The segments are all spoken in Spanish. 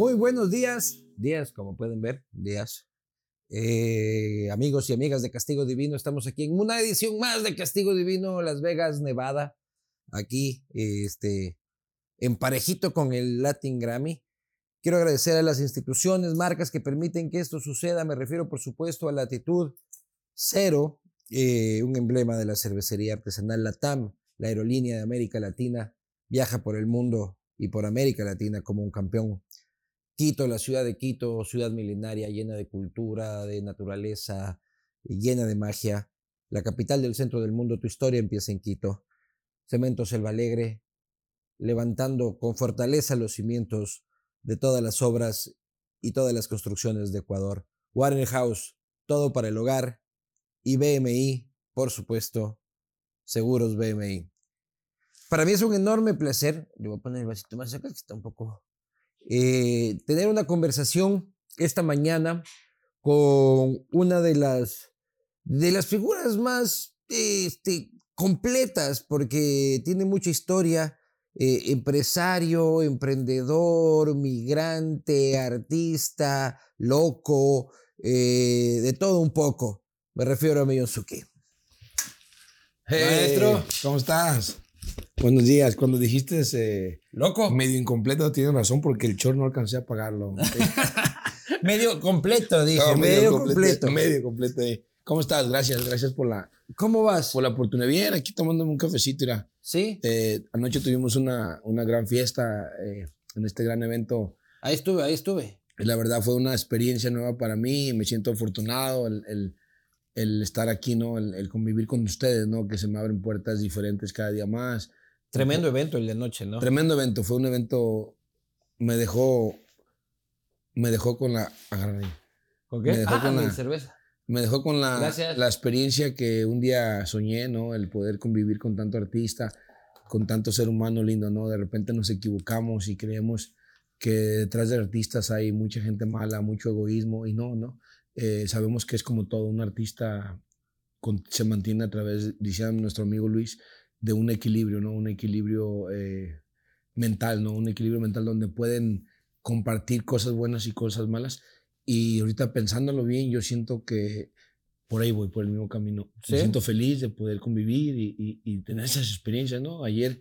Muy buenos días, días, como pueden ver, días. Eh, amigos y amigas de Castigo Divino, estamos aquí en una edición más de Castigo Divino, Las Vegas, Nevada. Aquí, este, en parejito con el Latin Grammy. Quiero agradecer a las instituciones, marcas que permiten que esto suceda. Me refiero, por supuesto, a Latitud Cero, eh, un emblema de la cervecería artesanal Latam, la aerolínea de América Latina, viaja por el mundo y por América Latina como un campeón. Quito, la ciudad de Quito, ciudad milenaria llena de cultura, de naturaleza, llena de magia. La capital del centro del mundo, tu historia empieza en Quito. Cemento Selva Alegre, levantando con fortaleza los cimientos de todas las obras y todas las construcciones de Ecuador. Waterhouse, todo para el hogar. Y BMI, por supuesto, Seguros BMI. Para mí es un enorme placer, le voy a poner el vasito más acá que está un poco, eh, tener una conversación esta mañana con una de las, de las figuras más este, completas, porque tiene mucha historia, eh, empresario, emprendedor, migrante, artista, loco, eh, de todo un poco. Me refiero a Miyonsuke. Maestro, ¿cómo estás? Buenos días. Cuando dijiste eh, loco, medio incompleto, tienes razón porque el short no alcancé a pagarlo. medio completo, dije. medio, completo, Medio completo. Eh. ¿Cómo estás? Gracias, gracias por la. ¿Cómo vas? Por la oportunidad. Bien, aquí tomándome un cafecito, mira. Sí. Eh, anoche tuvimos una, una gran fiesta en este gran evento. Ahí estuve, ahí estuve. La verdad fue una experiencia nueva para mí. Me siento afortunado. el el estar aquí, ¿no? El, convivir con ustedes, ¿no? Que se me abren puertas diferentes cada día más. Tremendo evento el de noche, ¿no? Tremendo evento. Fue un evento. Me dejó. Me dejó con la. ¿Con qué? Me dejó ah, con la cerveza. Me dejó con la, la experiencia que un día soñé, ¿no? El poder convivir con tanto artista, con tanto ser humano lindo, ¿no? De repente nos equivocamos y creemos que detrás de artistas hay mucha gente mala, mucho egoísmo, y no, ¿no? Eh, sabemos que es como todo, un artista se mantiene a través, decía nuestro amigo Luis, de un equilibrio, ¿no? Un equilibrio eh, mental, ¿no? Un equilibrio mental donde pueden compartir cosas buenas y cosas malas. Y ahorita pensándolo bien, yo siento que por ahí voy, por el mismo camino. Me siento feliz de poder convivir y, tener esas experiencias, ¿no? Ayer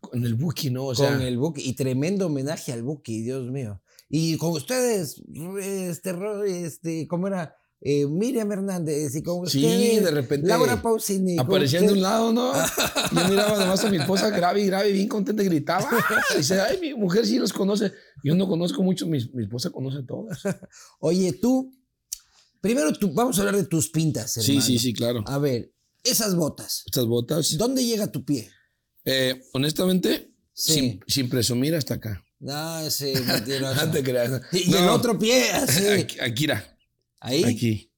con el Buki, ¿no? O con el Buki. Y tremendo homenaje al Buki, Dios mío. Y con ustedes, este, este ¿cómo era? Eh, Miriam Hernández y con ustedes. Sí, de repente. Laura Pausini. Aparecía de un lado, ¿no? Yo miraba además a mi esposa grave grave, bien contenta, gritaba. Y dice, ay, mi mujer sí los conoce. Yo no conozco mucho, mi, mi esposa conoce a todas. Oye, tú, primero tú, vamos a hablar de tus pintas, hermano. Sí, sí, sí, claro. A ver, esas botas. Estas botas. ¿Dónde llega tu pie? Eh, honestamente, sin, sin presumir hasta acá. No, sí, mentiroso. no te creas. Y, el otro pie, así. Aquí, aquí ¿Ahí? Aquí.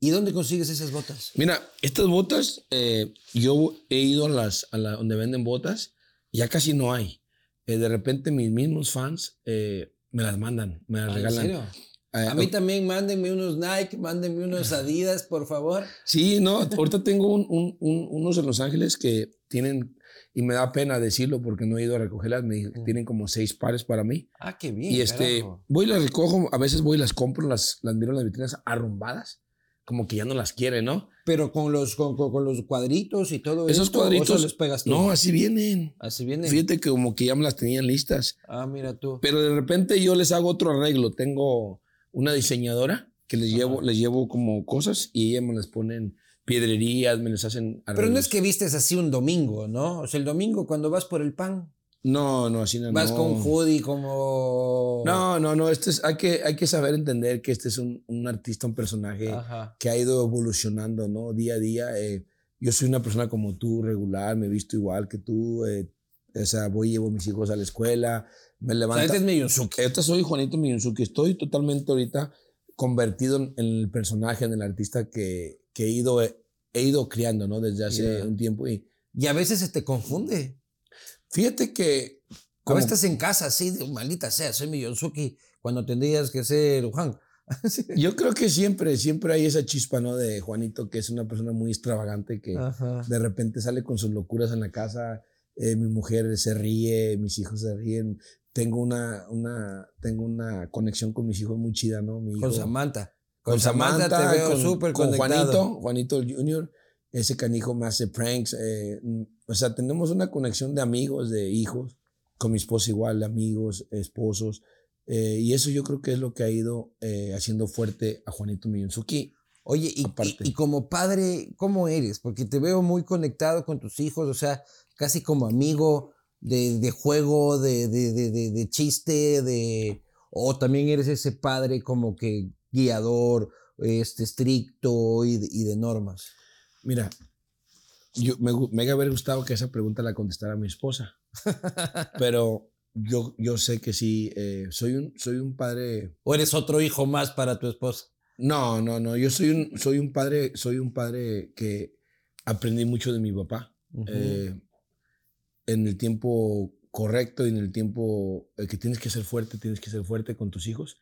¿Y dónde consigues esas botas? Mira, estas botas, eh, yo he ido a las a la, donde venden botas, ya casi no hay. Eh, de repente mis mismos fans eh, me las mandan, me las regalan. ¿En serio? a mí también mándenme unos Nike, mándenme unos Adidas, por favor. Sí, no, ahorita tengo un, unos en Los Ángeles que tienen y me da pena decirlo porque no he ido a recogerlas. Me tienen como seis pares para mí. Ah, qué bien. Y este, voy y las recojo. A veces voy y las compro, las, las miro en las vitrinas arrumbadas. Como que ya no las quiere, ¿no? Pero con los, con, con los cuadritos y todo Esos cuadritos. los pegas tú? No, así vienen. Así vienen. Fíjate que como que ya me las tenían listas. Ah, mira tú. Pero de repente yo les hago otro arreglo. Tengo una diseñadora que les llevo, les llevo como cosas y ella me las ponen piedrerías, me les hacen Pero no es que vistes así un domingo, ¿no? O sea, el domingo cuando vas por el pan. No, no, así no. Vas con hoodie como... No, no, no, este es, hay, que, hay que saber entender que este es un, un artista, un personaje que ha ido evolucionando, ¿no? Día a día. Eh, yo soy una persona como tú, regular, me he visto igual que tú. Eh, o sea, voy y llevo a mis hijos a la escuela, me levanto. Este es Miyunzuki. Este soy Juanito Miyunzuki. Estoy totalmente ahorita convertido en el personaje, en el artista que, que he ido, he ido criando, ¿no? Desde hace un tiempo. Y, y a veces se te confunde. Fíjate que... Como estás en casa así, de maldita sea, soy Miyonzuki, cuando tendrías que ser Juan. Yo creo que siempre, siempre hay esa chispa, ¿no? De Juanito, que es una persona muy extravagante, que de repente sale con sus locuras en la casa, eh, mi mujer se ríe, mis hijos se ríen, tengo una, una, tengo una conexión con mis hijos muy chida, ¿no? Mi con Samantha. Con, Samantha, te veo súper con Juanito, Juanito Junior, ese canijo me hace pranks. Eh, o sea, tenemos una conexión de amigos, de hijos, con mi esposa igual, amigos, esposos. Eh, y eso yo creo que es lo que ha ido eh, haciendo fuerte a Juanito Miyunzuki. Oye, y, y, como padre, ¿cómo eres? Porque te veo muy conectado con tus hijos, o sea, casi como amigo de, de juego, de, de, de, chiste, de... O también eres ese padre como que guiador, este, estricto y, y de normas. Mira, yo, me, me haber gustado que esa pregunta la contestara mi esposa. pero yo, yo sé que sí, eh, soy, un, soy un padre... ¿O eres otro hijo más para tu esposa? No, no, no. Yo soy un, soy un padre, soy un padre que aprendí mucho de mi papá. Eh, en el tiempo correcto y en el tiempo eh, que tienes que ser fuerte, tienes que ser fuerte con tus hijos.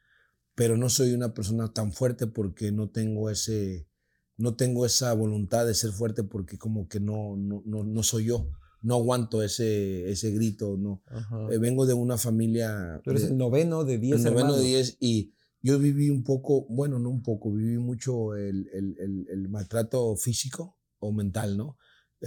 Pero no soy una persona tan fuerte porque no tengo ese, no tengo esa voluntad de ser fuerte porque como que no, no, no, soy yo. No aguanto ese, ese grito, no. Eh, vengo de una familia. Tú eres el noveno de diez. El noveno de diez y yo viví un poco, bueno, no un poco, viví mucho el, maltrato físico o mental, ¿no?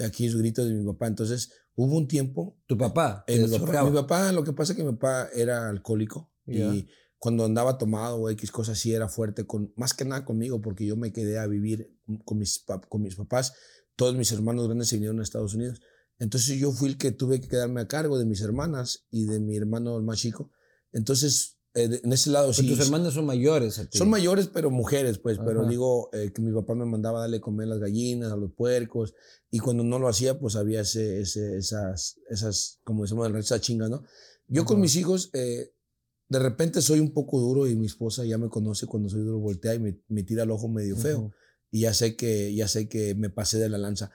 Aquí los gritos de mi papá. Entonces, hubo un tiempo. ¿Tu papá? mi, papá lo que pasa es que mi papá era alcohólico y cuando andaba tomado o X cosas sí era fuerte, con, más que nada conmigo, porque yo me quedé a vivir con mis, con mis papás. Todos mis hermanos grandes se vinieron a Estados Unidos. Entonces yo fui el que tuve que quedarme a cargo de mis hermanas y de mi hermano más chico. Entonces eh, en ese lado sí. tus hermanas son mayores. Son mayores, pero mujeres, pues. Pero digo eh, que mi papá me mandaba darle comer a las gallinas, a los puercos. Y cuando no lo hacía, pues había ese, esas, esas, como decimos, esa chinga, ¿no? Yo con mis hijos, eh, de repente soy un poco duro y mi esposa ya me conoce cuando soy duro, voltea y me, me tira el ojo medio feo. Y ya sé que, ya sé que me pasé de la lanza.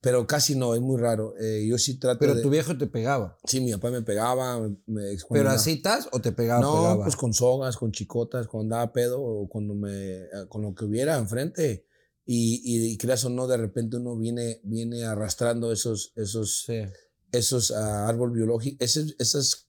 Pero casi no, es muy raro. Eh, yo sí trato Pero tu viejo te pegaba. Sí, mi papá me pegaba. Me, ¿Pero así estás o te pegaba? No, pues con sogas, con chicotas, cuando andaba pedo o cuando me, eh, con lo que hubiera enfrente. Y, y, creas o no, de repente uno viene, viene arrastrando esos, esos, esos uh, árbol biológico, esas, esas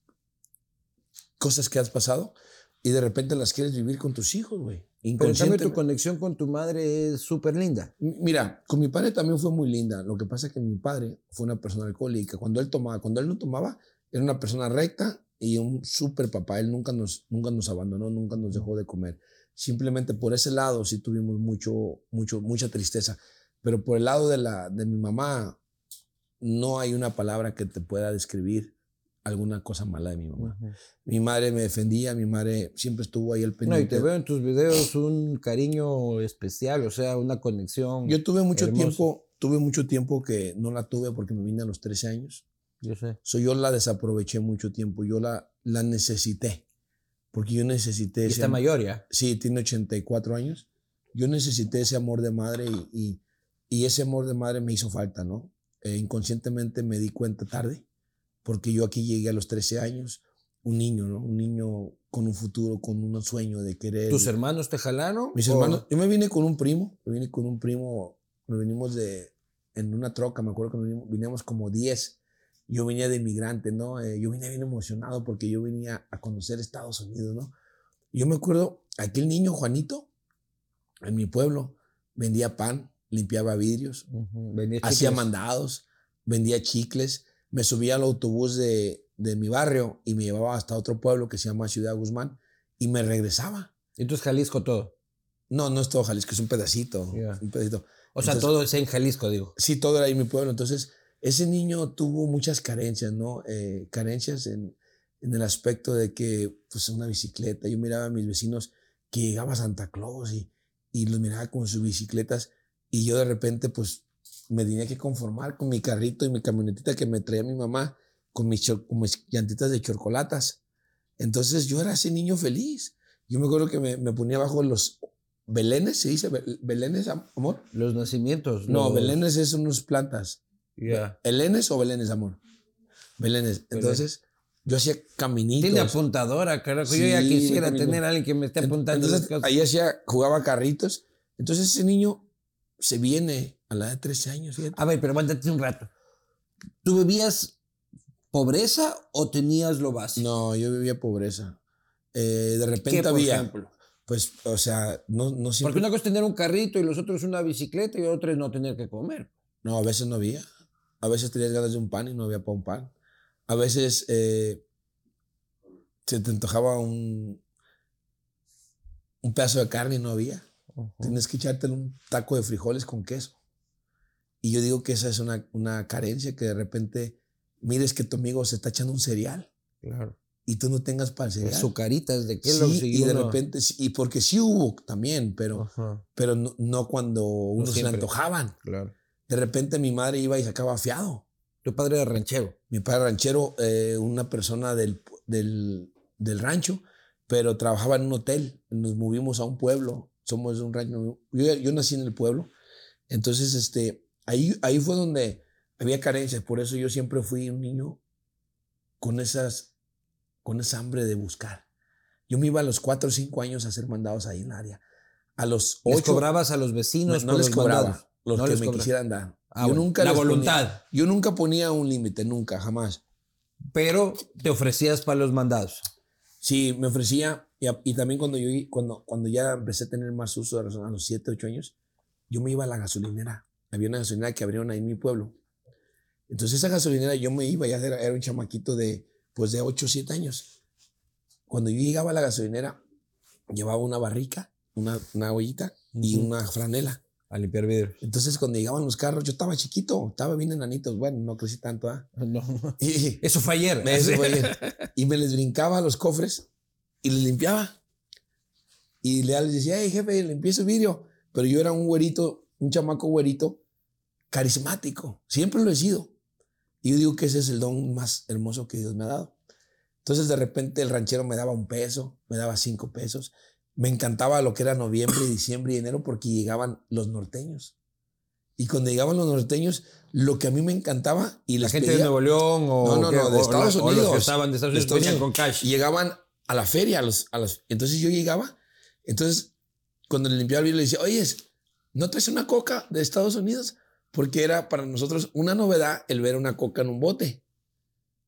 cosas que has pasado y de repente las quieres vivir con tus hijos, güey. Pero en tu conexión con tu madre es súper linda. Mira, con mi padre también fue muy linda. Lo que pasa es que mi padre fue una persona alcohólica. Cuando él tomaba, cuando él no tomaba, era una persona recta y un súper papá. Él nunca nos, nunca nos abandonó, nunca nos dejó de comer. Simplemente por ese lado sí tuvimos mucho, mucho, mucha tristeza. Pero por el lado de, la, de mi mamá, no hay una palabra que te pueda describir alguna cosa mala de mi mamá. Mi madre me defendía, mi madre siempre estuvo ahí al pendiente. No, y te veo en tus videos un cariño especial, o sea, una conexión. Yo tuve mucho tiempo, tuve mucho tiempo que no la tuve porque me vine a los 13 años. Yo sé. So, yo la desaproveché mucho tiempo, yo la, la necesité. Porque yo necesité... ¿Y está mayor ya? Sí, tiene 84 años. Yo necesité ese amor de madre y, y, ese amor de madre me hizo falta, ¿no? Eh, inconscientemente me di cuenta tarde porque yo aquí llegué a los 13 años, un niño, ¿no? Un niño con un futuro, con un sueño de querer. ¿Tus hermanos te jalaron? Mis hermanos, yo me vine con un primo, me vine con un primo, nos venimos de, en una troca, me acuerdo que nos vinimos, como 10. Yo venía de inmigrante, ¿no? Eh, yo venía bien emocionado porque yo venía a conocer Estados Unidos, ¿no? Yo me acuerdo, aquel niño Juanito, en mi pueblo, vendía pan, limpiaba vidrios, hacía mandados, vendía chicles me subía al autobús de, de, mi barrio y me llevaba hasta otro pueblo que se llama Ciudad Guzmán y me regresaba. ¿Entonces Jalisco todo? No, no es todo Jalisco, es un pedacito. Un pedacito. O sea, todo es en Jalisco, digo. Sí, todo era ahí mi pueblo. Entonces, ese niño tuvo muchas carencias, ¿no? Eh, carencias en, en, el aspecto de que, pues, una bicicleta. Yo miraba a mis vecinos que llegaba a Santa Claus y, y los miraba con sus bicicletas y yo de repente, pues, me tenía que conformar con mi carrito y mi camionetita que me traía mi mamá con mis, con mis llantitas de chocolatas. Entonces yo era ese niño feliz. Yo me acuerdo que me, me ponía bajo los belenes, ¿se dice belenes, amor? Los nacimientos. No, belenes es unas plantas. Yeah. ¿Belenes o belenes, amor? Belenes. Entonces yo hacía caminitos. Tiene apuntadora, carajo. yo ya quisiera tener a alguien que me esté apuntando. Entonces, ahí hacía, jugaba carritos. Entonces ese niño se viene a la edad de 13 años. A ver, pero aguántate un rato. ¿Tú bebías pobreza o tenías lo básico? No, yo vivía pobreza. Eh, de repente por había. ejemplo? Pues, o sea, no, no siempre. Porque una cosa es tener un carrito y los otros una bicicleta y otra es no tener que comer. No, a veces no había. A veces tenías ganas de un pan y no había para un pan. A veces eh, se te antojaba un, un pedazo de carne y no había. Tienes que echarte un taco de frijoles con queso. Y yo digo que esa es una, una carencia, que de repente mires que tu amigo se está echando un cereal. Claro. Y tú no tengas para el cereal. Azucaritas de qué Sí, y de repente, sí, y porque sí hubo también, pero, Ajá, pero no, no cuando uno se le antojaban. claro. De repente mi madre iba y sacaba fiado. Tu padre era ranchero. Mi padre ranchero, eh, una persona del, del, del rancho, pero trabajaba en un hotel. Nos movimos a un pueblo. Somos un rancho. Yo, yo nací en el pueblo. Entonces, este, ahí, ahí fue donde había carencias. Por eso yo siempre fui un niño con, esas, con esa hambre de buscar. Yo me iba a los cuatro o cinco años a ser mandados ahí en el área. A los ¿Les ocho cobrabas a los no, vecinos no les los cobraba. mandados? Los No que les me quisieran dar. Ah, yo bueno, nunca la ponía- voluntad. yo nunca ponía un límite, nunca, jamás. Pero te ofrecías para los mandados. Sí, me ofrecía, y, a- y también cuando yo cuando, cuando ya empecé a tener más uso de razón, a los 7, 8 años, yo me iba a la gasolinera. Había una gasolinera que abrieron ahí en mi pueblo. Entonces esa gasolinera yo me iba, ya era, era un chamaquito de, pues de 8 o 7 años. Cuando yo llegaba a la gasolinera, llevaba una barrica, una, una ollita y Ujú. una franela. A limpiar vidrios. Entonces cuando llegaban los carros, yo estaba chiquito, estaba bien enanito, bueno, no crecí tanto, ¿ah? No. Y, Eso fue ayer. me- eso fue bien. Y me les brincaba a los cofres y les limpiaba. Y le les decía, hey jefe, limpié ese vidrio. Pero yo era un güerito, un chamaco güerito, carismático. Siempre lo he sido. Y yo digo que ese es el don más hermoso que Dios me ha dado. Entonces de repente el ranchero me daba un peso, me daba cinco pesos. Me encantaba lo que era noviembre, diciembre y enero porque llegaban los norteños. Y cuando llegaban los norteños, lo que a mí me encantaba y La gente de Nuevo León o, No, no, qué? no, de O Estados la- o los Unidos. que estaban de Estados Unidos venían con cash. Y llegaban a la feria, a los, a los, entonces yo llegaba, entonces cuando le limpiaba el vidrio le decía, oye, ¿no traes una coca de Estados Unidos? Porque era para nosotros una novedad el ver una coca en un bote.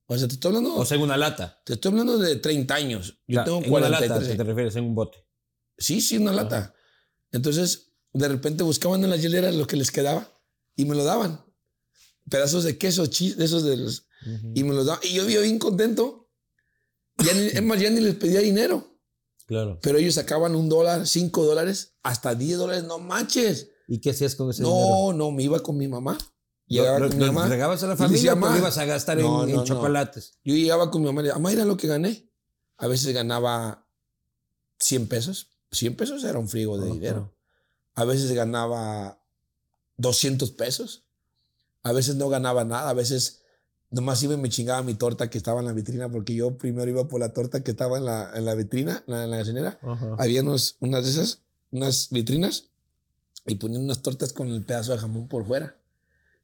O sea, te estoy hablando, O sea, en una lata. te estoy hablando de 30 años. Yo tengo en una lata, 43. ¿qué te refieres? En un bote. Sí, sí, una lata. Entonces, de repente buscaban en las hieleras lo que les quedaba y me lo daban. Pedazos de queso, de esos de los, y me los daban. Y yo vivía bien contento. Ya ni, es más, ya ni les pedía dinero. Claro. Pero ellos sacaban un dólar, cinco dólares, hasta 10 dólares. No manches. ¿Y qué hacías con ese dinero? No, no, me iba con mi mamá. Llegaba ¿Lo, con lo mi mamá. entregabas a la familia decía, o ibas a gastar en- No, en, no, no. chocolates? Yo llegaba con mi mamá y le decía, mamá, mira lo que gané. A veces ganaba 100 pesos. 100 pesos era un frigo de dinero. A veces ganaba 200 pesos. A veces no ganaba nada. A veces nomás iba y me chingaba mi torta que estaba en la vitrina porque yo primero iba por la torta que estaba en la, en la vitrina, en la, en la. Había unos, unas de esas, unas vitrinas y ponían unas tortas con el pedazo de jamón por fuera.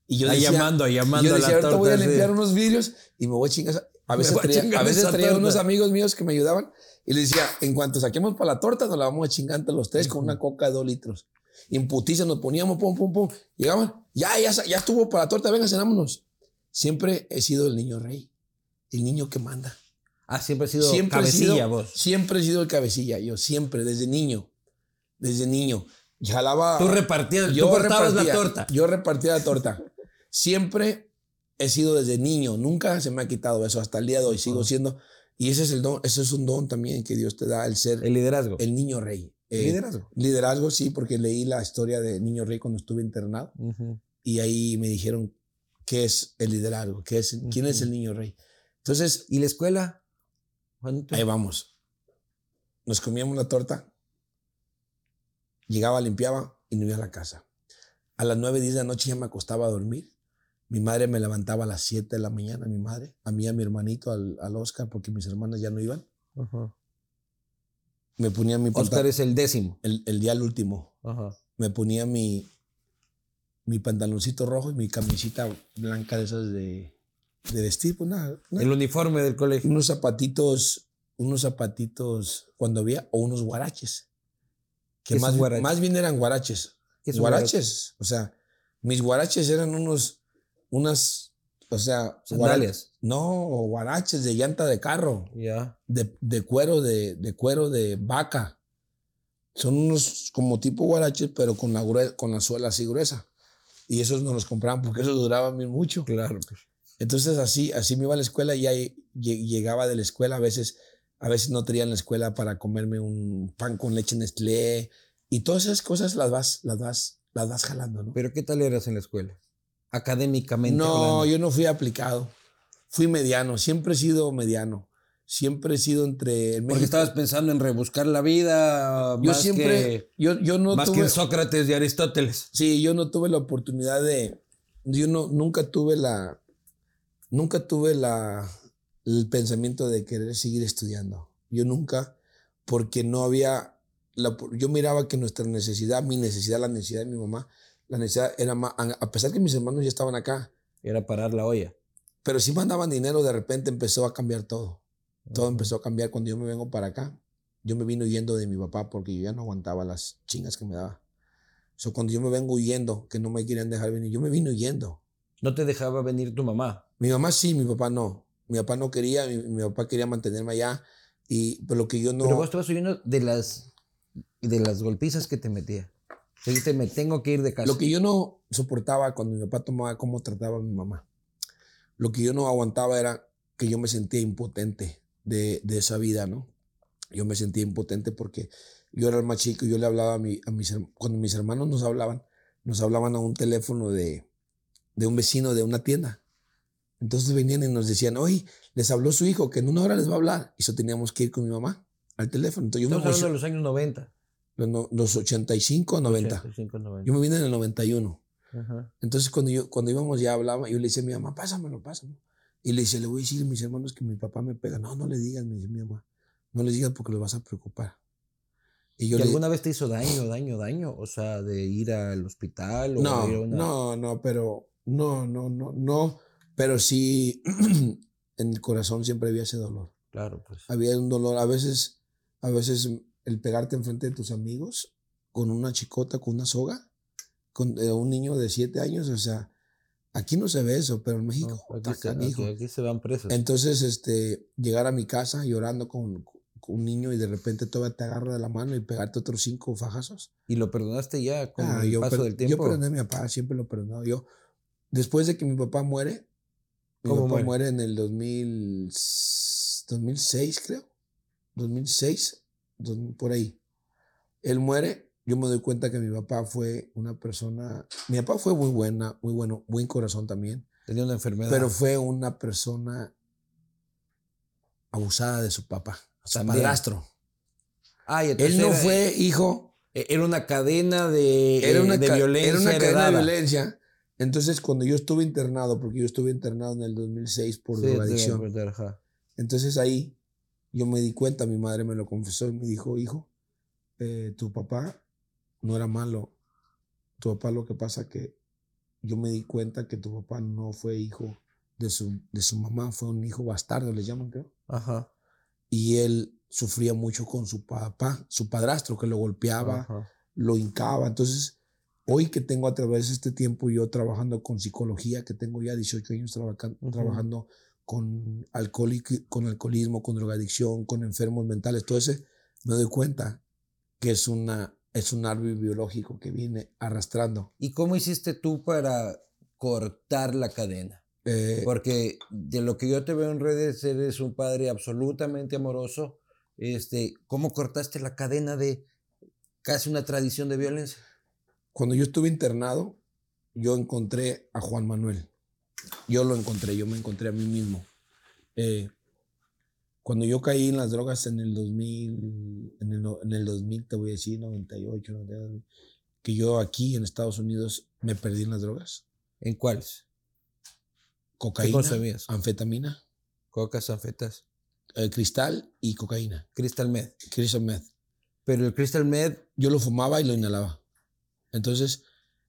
Y yo Ahí decía, llamando, ahí y llamando yo a decía, ahorita voy a torta, sí. limpiar unos vidrios y me voy a chingar. esa-". A veces a traía, chingar a veces traía unos amigos míos que me ayudaban y les decía, en cuanto saquemos para la torta, nos la vamos a chingar entre los tres con una coca de dos litros. Y en putiza nos poníamos, pum, pum, pum. Llegaban, ya, ya, ya estuvo para la torta, venga, cenámonos. Siempre he sido el niño rey, el niño que manda. Ah, siempre has sido Siempre he cabecilla sido, vos. Siempre he sido el cabecilla, yo siempre, desde niño. Desde niño. Jalaba. Tú repartías, tú Yo cortabas la torta. Yo repartía la torta. Siempre he sido desde niño, nunca se me ha quitado eso hasta el día de hoy, sigo siendo y ese es el don, eso es un don también que Dios te da el ser El liderazgo. el niño rey. El Eh, liderazgo. liderazgo sí, porque leí la historia de Niño Rey cuando estuve internado y ahí me dijeron qué es el liderazgo, qué es quién es el niño rey. Entonces, ¿Y la escuela? Ahí vamos. Nos comíamos la torta. Llegaba, limpiaba y me iba a la casa. A las 9, 10 de la noche ya me acostaba a dormir. Mi madre me levantaba a las 7 de la mañana, mi madre. A mí, a mi hermanito, al, al Oscar, porque mis hermanas ya no iban. Ajá. Me ponía mi Oscar pantalón. es el décimo. El, el día al último. Ajá. Me ponía mi, mi pantaloncito rojo y mi camisita blanca de esas de, de vestir. Pues nada, nada. El uniforme del colegio. unos zapatitos, unos zapatitos cuando había, o unos guaraches. Que ¿Qué más, guaraches? más bien eran guaraches. ¿Qué son guaraches. O sea, mis guaraches eran unos, unas O sea, sandalias. No, guaraches de llanta de carro. Ya. De, de, cuero, de, de, cuero de vaca. Son unos como tipo guaraches, pero con la, con la suela así gruesa. Y esos no los compraban porque eso duraba mucho. Claro. Pues. Entonces así, así me iba a la escuela y ahí llegaba de la escuela. A veces, a veces no tenía en la escuela para comerme un pan con leche Nestlé. Y todas esas cosas las vas, las vas, las vas jalando, ¿no? ¿Pero qué tal eras en la escuela? Académicamente. No, yo no fui aplicado. Fui mediano. Siempre he sido mediano siempre he sido entre Porque estabas pensando en rebuscar la vida. Yo siempre. yo, yo no más que Sócrates y Aristóteles. Sí, yo no tuve la oportunidad de. Yo no, nunca tuve la. Nunca tuve la, el pensamiento de querer seguir estudiando. Yo nunca, porque no había. La, yo miraba que nuestra necesidad, mi necesidad, la necesidad de mi mamá, la necesidad era más. A pesar que mis hermanos ya estaban acá. Era parar la olla. Pero si mandaban dinero, de repente empezó a cambiar todo. Todo empezó a cambiar cuando yo me vengo para acá. Yo me vino huyendo de mi papá porque yo ya no aguantaba las chingas que me daba. So, cuando yo me vengo huyendo, que no me querían dejar venir, yo me vino huyendo. ¿No te dejaba venir tu mamá? Mi mamá sí, mi papá no. Mi papá no quería, mi, papá quería mantenerme allá. Y, pero lo que yo no. Pero vos estabas huyendo de las, de las golpizas que te metía. Dijiste, me tengo que ir de casa. Lo que yo no soportaba cuando mi papá tomaba cómo trataba a mi mamá. Lo que yo no aguantaba era que yo me sentía impotente de, esa vida, ¿no? Yo me sentía impotente porque yo era el más chico y yo le hablaba a, mi, a mis cuando mis hermanos nos hablaban, nos hablaban a un teléfono de, de un vecino de una tienda. Entonces venían y nos decían, oye, les habló su hijo que en una hora les va a hablar. Y eso teníamos que ir con mi mamá al teléfono. Entonces yo Estamos hablando de los años 90. Los, los 85 90. 85, 90. Yo me vine en el 91. Entonces cuando, yo, cuando íbamos ya hablaba, yo le decía a mi mamá, pásamelo, pásamelo. Y le dice, le voy a decir a mis hermanos que mi papá me pega. No, no le digas, me dice mi mamá. No le digas porque lo vas a preocupar. Y, yo alguna vez te hizo daño, daño, daño? O sea, de ir al hospital o no, ir a una... No, no, pero no, no, no, no. Pero sí, en el corazón siempre había ese dolor. Claro, pues. Había un dolor. A veces, a veces el pegarte enfrente de tus amigos con una chicota, con una soga, con eh, un niño de siete años, o sea, Aquí no se ve eso, pero en México aquí, se, van presos. Entonces, este, llegar a mi casa llorando con, un niño y de repente todavía te agarra de la mano y pegarte otros cinco fajazos. ¿Y lo perdonaste ya con ah, el paso del tiempo? Yo perdoné a mi papá, siempre lo perdonado. Yo, después de que mi papá muere, mi papá muere? en el 2000, 2006, creo. 2006, por ahí. Él muere yo me doy cuenta que mi papá fue una persona, mi papá fue muy buena, muy bueno, buen corazón también. Tenía una enfermedad. Pero fue una persona abusada de su papá, su padrastro. Él no fue hijo. E, era una cadena de, era una de violencia. Era una cadena de violencia. Entonces, cuando yo estuve internado, porque yo estuve internado en el 2006 por sí, drogadicción. Entonces ahí yo me di cuenta, mi madre me lo confesó y me dijo, hijo, eh, tu papá no era malo. Tu papá lo que pasa que yo me di cuenta que tu papá no fue hijo de su, de su mamá, fue un hijo bastardo, le llaman, creo. Ajá. Y él sufría mucho con su papá, su padrastro, que lo golpeaba, lo hincaba. Entonces, hoy que tengo a través de este tiempo yo trabajando con psicología, que tengo ya 18 años trabajando con, con alcoholismo, con drogadicción, con enfermos mentales, todo ese, me doy cuenta que es una es un árbol biológico que viene arrastrando. ¿Y cómo hiciste tú para cortar la cadena? Eh, Porque de lo que yo te veo en redes, eres un padre absolutamente amoroso. Este, ¿Cómo cortaste la cadena de casi una tradición de violencia? Cuando yo estuve internado, yo encontré a Juan Manuel. Yo lo encontré, yo me encontré a mí mismo. Eh, cuando yo caí en las drogas en el 2000, en el, en el 2000 te voy a decir, 98, 99, que yo aquí en Estados Unidos me perdí en las drogas. ¿En cuáles? Cocaína, anfetamina. Cocas, anfetas. Eh, cristal y cocaína. Crystal meth. Crystal meth. Pero el crystal meth... Yo lo fumaba y lo inhalaba. Entonces...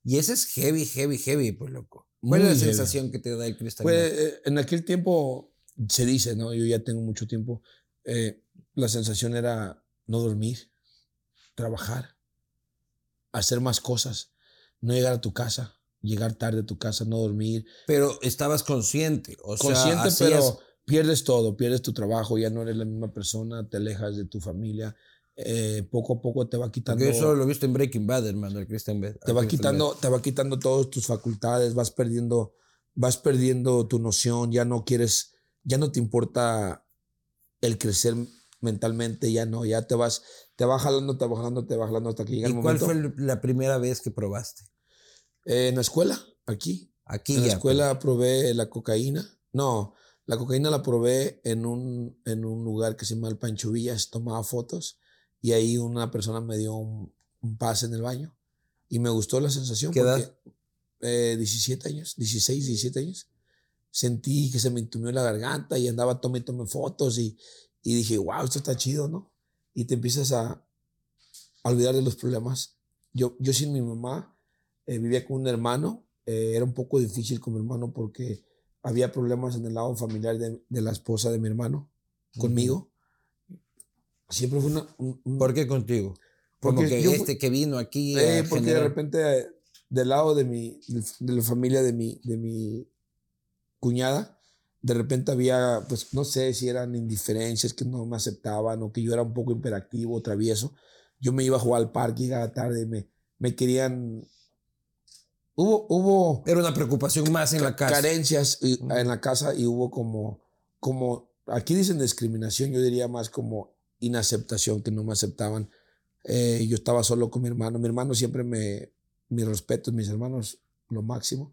Y ese es heavy, heavy, heavy, pues loco. ¿Cuál es la sensación que te da el crystal pues? Eh, en aquel tiempo se dice, ¿no? Yo ya tengo mucho tiempo. Eh, la sensación era no dormir, trabajar, hacer más cosas, no llegar a tu casa, llegar tarde a tu casa, no dormir. Pero estabas consciente, o consciente, pero pierdes todo, pierdes tu trabajo, ya no eres la misma persona, te alejas de tu familia. Eh, poco a poco te va quitando. Porque eso lo he visto en Breaking Bad, hermano, el Christian Bale. Te va quitando, te va quitando todas tus facultades, vas perdiendo, vas perdiendo tu noción, ya no quieres, ya no te importa el crecer mentalmente, ya no, ya te vas, te va jalando, te va jalando, te va jalando hasta que llega el momento. ¿Cuál fue la primera vez que probaste? Eh, en la escuela, aquí. Aquí. En la escuela probé la cocaína. No, la cocaína la probé en un, en un lugar que se llama el Pancho Villas, tomaba fotos y ahí una persona me dio un, pase en el baño y me gustó la sensación. ¿Qué edad? 17 eh, años, 16, 17 años. Sentí que se me entumió la garganta y andaba tome tome fotos y, y dije, wow, esto está chido, ¿no? Y te empiezas a, olvidar de los problemas. Yo, yo sin mi mamá eh, vivía con un hermano. Eh, era un poco difícil con mi hermano porque había problemas en el lado familiar de, de la esposa de mi hermano conmigo. Siempre fue una... ¿Por qué contigo? Porque que este que vino aquí... Eh, porque de repente del lado de, mi, de la familia de mi, de mi cuñada, de repente había, pues no sé si eran indiferencias que no me aceptaban o que yo era un poco imperactivo, travieso. Yo me iba a jugar al parque, llegaba tarde, me, me querían... Hubo, hubo... Era una preocupación más en la casa. Carencias en la casa y hubo como, como, aquí dicen discriminación, yo diría más como inaceptación, que no me aceptaban. Eh, yo estaba solo con mi hermano. Mi hermano siempre me, mis respetos, mis hermanos, lo máximo.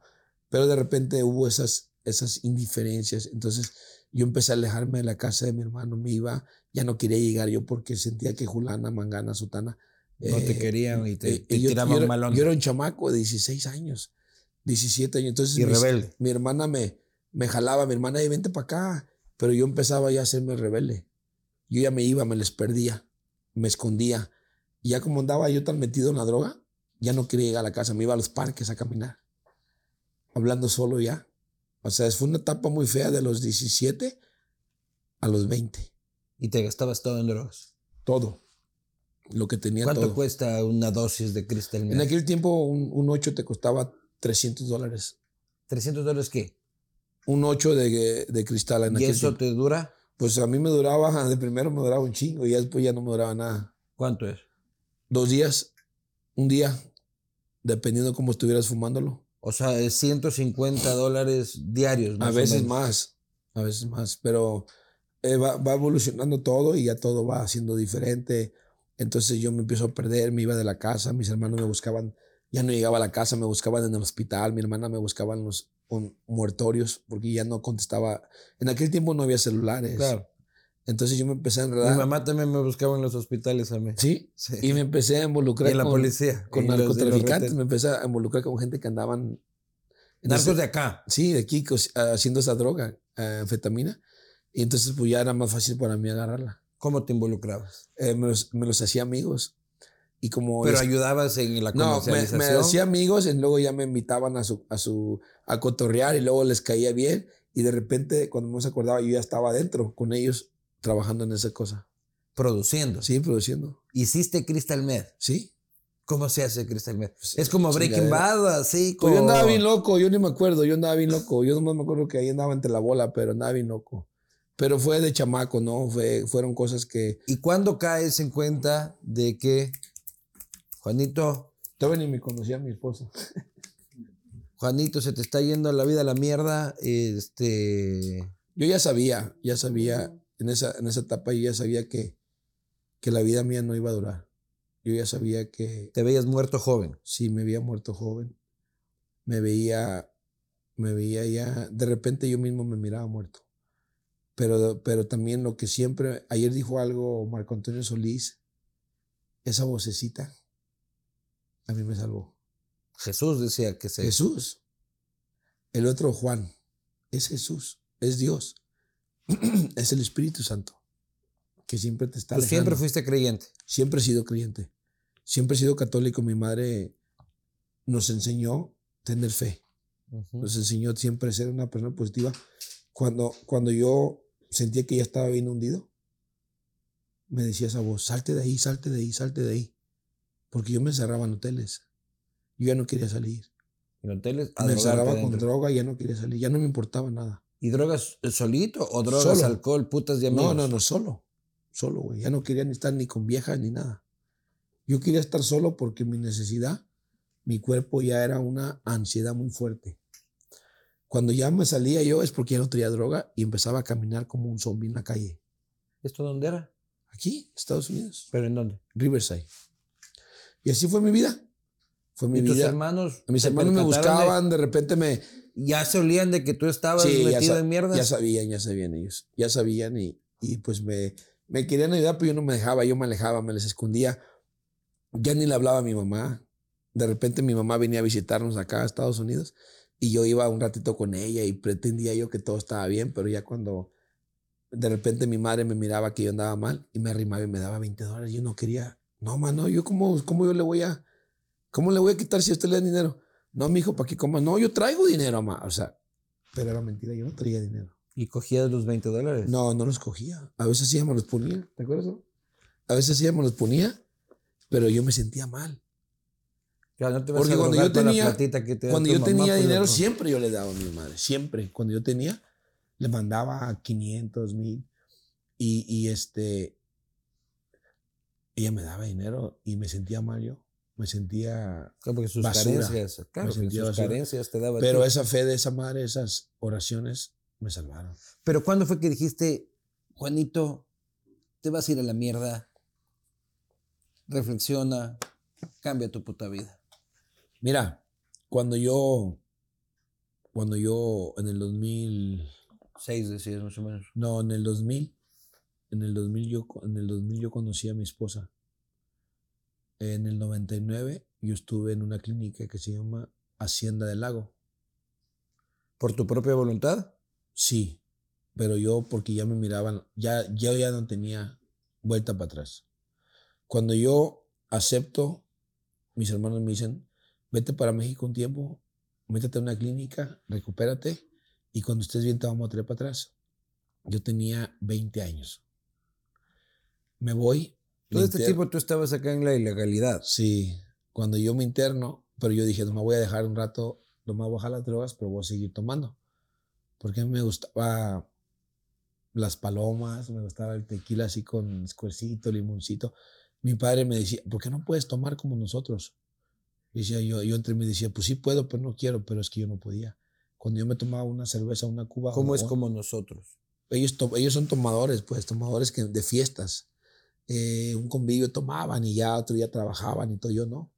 Pero de repente hubo esas esas indiferencias. Entonces yo empecé a alejarme de la casa de mi hermano, me iba, ya no quería llegar yo porque sentía que Julana, Mangana, Sutana... No te eh, querían y te, eh, tiraban yo, malón. Yo era un chamaco de 16 años, 17 años. Entonces y rebelde. Mi hermana me, me jalaba, mi hermana, y vente para acá. Pero yo empezaba ya a hacerme rebelde. Yo ya me iba, me les perdía, me escondía. Y ya como andaba yo tan metido en la droga, ya no quería llegar a la casa, me iba a los parques a caminar, hablando solo ya. O sea, fue una etapa muy fea de los 17 a los 20. ¿Y te gastabas todo en drogas? Todo. Lo que tenía ¿Cuánto cuesta una dosis de cristal En aquel tiempo un, 8 te costaba 300 dólares. ¿300 dólares qué? Un 8 de, de cristal. En ¿Y eso te dura? Pues a mí me duraba, de primero me duraba un chingo y después ya no me duraba nada. ¿Cuánto es? Dos días, un día, dependiendo cómo estuvieras fumándolo. O sea, es 150 dólares diarios. a veces más, a veces más, pero eh, va, evolucionando todo y ya todo va siendo diferente. Entonces yo me empiezo a perder, me iba de la casa, mis hermanos me buscaban, ya no llegaba a la casa, me buscaban en el hospital, mi hermana me buscaba en los muertorios porque ya no contestaba. En aquel tiempo no había celulares. Claro. Entonces yo me empecé a enredar. Mi mamá también me buscaba en los hospitales a mí. ¿Sí? Y me empecé a involucrar en la policía. Con narcotraficantes. Me empecé a involucrar con gente que andaban. Narcos de acá. Sí, de aquí, haciendo esa droga, anfetamina. Y entonces pues ya era más fácil para mí agarrarla. ¿Cómo te involucrabas? Eh, me, los, hacía amigos. Y como Pero ayudabas en la comercialización. No, me, hacía amigos y luego ya me invitaban a su, a su, a cotorrear y luego les caía bien. Y de repente, cuando me acordaba, yo ya estaba adentro con ellos trabajando en esa cosa. Produciendo. Sí, produciendo. ¿Hiciste Crystal Med? Sí. ¿Cómo se hace Crystal Med? Pues, es como Breaking Bad, así como... Pues yo andaba bien loco, yo ni me acuerdo, yo andaba bien loco. Yo no me acuerdo que ahí andaba entre la bola, pero andaba bien loco. Pero fue de chamaco, ¿no? Fue, fueron cosas que... ¿Y cuándo caes en cuenta de que, Juanito... Todavía ni me conocía a mi esposa. Juanito, se te está yendo la vida a la mierda, este... Yo ya sabía, ya sabía en esa, en esa etapa yo ya sabía que, que la vida mía no iba a durar. Yo ya sabía que... ¿Te veías muerto joven? Sí, me veía muerto joven. Me veía, me veía ya, de repente yo mismo me miraba muerto. Pero, pero también lo que siempre, ayer dijo algo Marco Antonio Solís, esa vocecita, a mí me salvó. Jesús decía que se... Jesús. El otro Juan, es Jesús, es Dios. es el Espíritu Santo que siempre te está. ¿Tú siempre fuiste creyente? Siempre he sido creyente. Siempre he sido católico. Mi madre nos enseñó a tener fe. Nos enseñó siempre a ser una persona positiva. Cuando, cuando yo sentía que ya estaba bien hundido, me decía esa voz, salte de ahí, salte de ahí, salte de ahí. Porque yo me encerraba en hoteles. Yo ya no quería salir. en hoteles. me encerraba con droga y ya no quería salir, ya no me importaba nada. ¿Y drogas solito o drogas, alcohol, putas de amigos? No, no, no, solo. Solo, güey. Ya no quería ni estar ni con viejas ni nada. Yo quería estar solo porque mi necesidad, mi cuerpo ya era una ansiedad muy fuerte. Cuando ya me salía yo es porque ya no tenía droga y empezaba a caminar como un zombie en la calle. ¿Esto dónde era? Aquí, Estados Unidos. ¿Pero en dónde? Riverside. Y así fue mi vida. Fue mi ¿Y vida. tus hermanos? Mis hermanos me buscaban, de... repente me... ¿Ya se olían de que tú estabas metido en mierda? Ya sabían, ya sabían ellos. Ya sabían y, y pues me, me querían ayudar, pero yo no me dejaba, yo me alejaba, me les escondía. Ya ni le hablaba a mi mamá. De repente mi mamá venía a visitarnos acá a Estados Unidos y yo iba un ratito con ella y pretendía yo que todo estaba bien, pero ya cuando de repente mi madre me miraba que yo andaba mal y me arrimaba y me daba 20 dólares, yo no quería, no, mano, yo cómo, cómo yo le voy a, cómo le voy a quitar si usted le da dinero. No, mi hijo, ¿para qué coma? No, yo traigo dinero, mamá. O sea, pero era mentira, yo no traía dinero. ¿Y cogías los 20 dólares? No, no los cogía. A veces sí me los ponía, ¿te acuerdas? A veces sí me los ponía, pero yo me sentía mal. Porque cuando yo tenía, cuando yo tenía dinero, siempre yo le daba a mi madre, siempre. Cuando yo tenía, le mandaba 500 mil y, y este, ella me daba dinero y me sentía mal yo. Me sentía. porque sus carencias, claro, sus carencias te daban. Pero esa fe de esa madre, esas oraciones me salvaron. Pero ¿cuándo fue que dijiste, Juanito, te vas a ir a la mierda? Reflexiona, cambia tu puta vida. Mira, cuando yo, cuando yo en el 2006 decías más o menos. No, en el 2000, en el 2000 yo, en el 2000 yo conocí a mi esposa. En el 99 yo estuve en una clínica que se llama Hacienda del Lago. ¿Por tu propia voluntad? Sí, pero yo porque ya me miraban, ya, yo ya no tenía vuelta para atrás. Cuando yo acepto, mis hermanos me dicen, vete para México un tiempo, métete a una clínica, recupérate y cuando estés bien te vamos a traer para atrás. Yo tenía 20 años. Me voy. Todo este tiempo tú estabas acá en la ilegalidad. Sí, cuando yo me interno, pero yo dije, no me voy a dejar un rato, no me voy a bajar las drogas, pero voy a seguir tomando. Porque me gustaba las palomas, me gustaba el tequila así con escuercito, limoncito. Mi padre me decía, ¿por qué no puedes tomar como nosotros? decía yo, yo entre mí decía, pues sí puedo, pero no quiero, pero es que yo no podía. Cuando yo me tomaba una cerveza, una cuba. ¿Cómo es como nosotros? Ellos, ellos son tomadores, pues, tomadores que, de fiestas. Eh, un convivio tomaban y ya otro día trabajaban y todo. Yo no.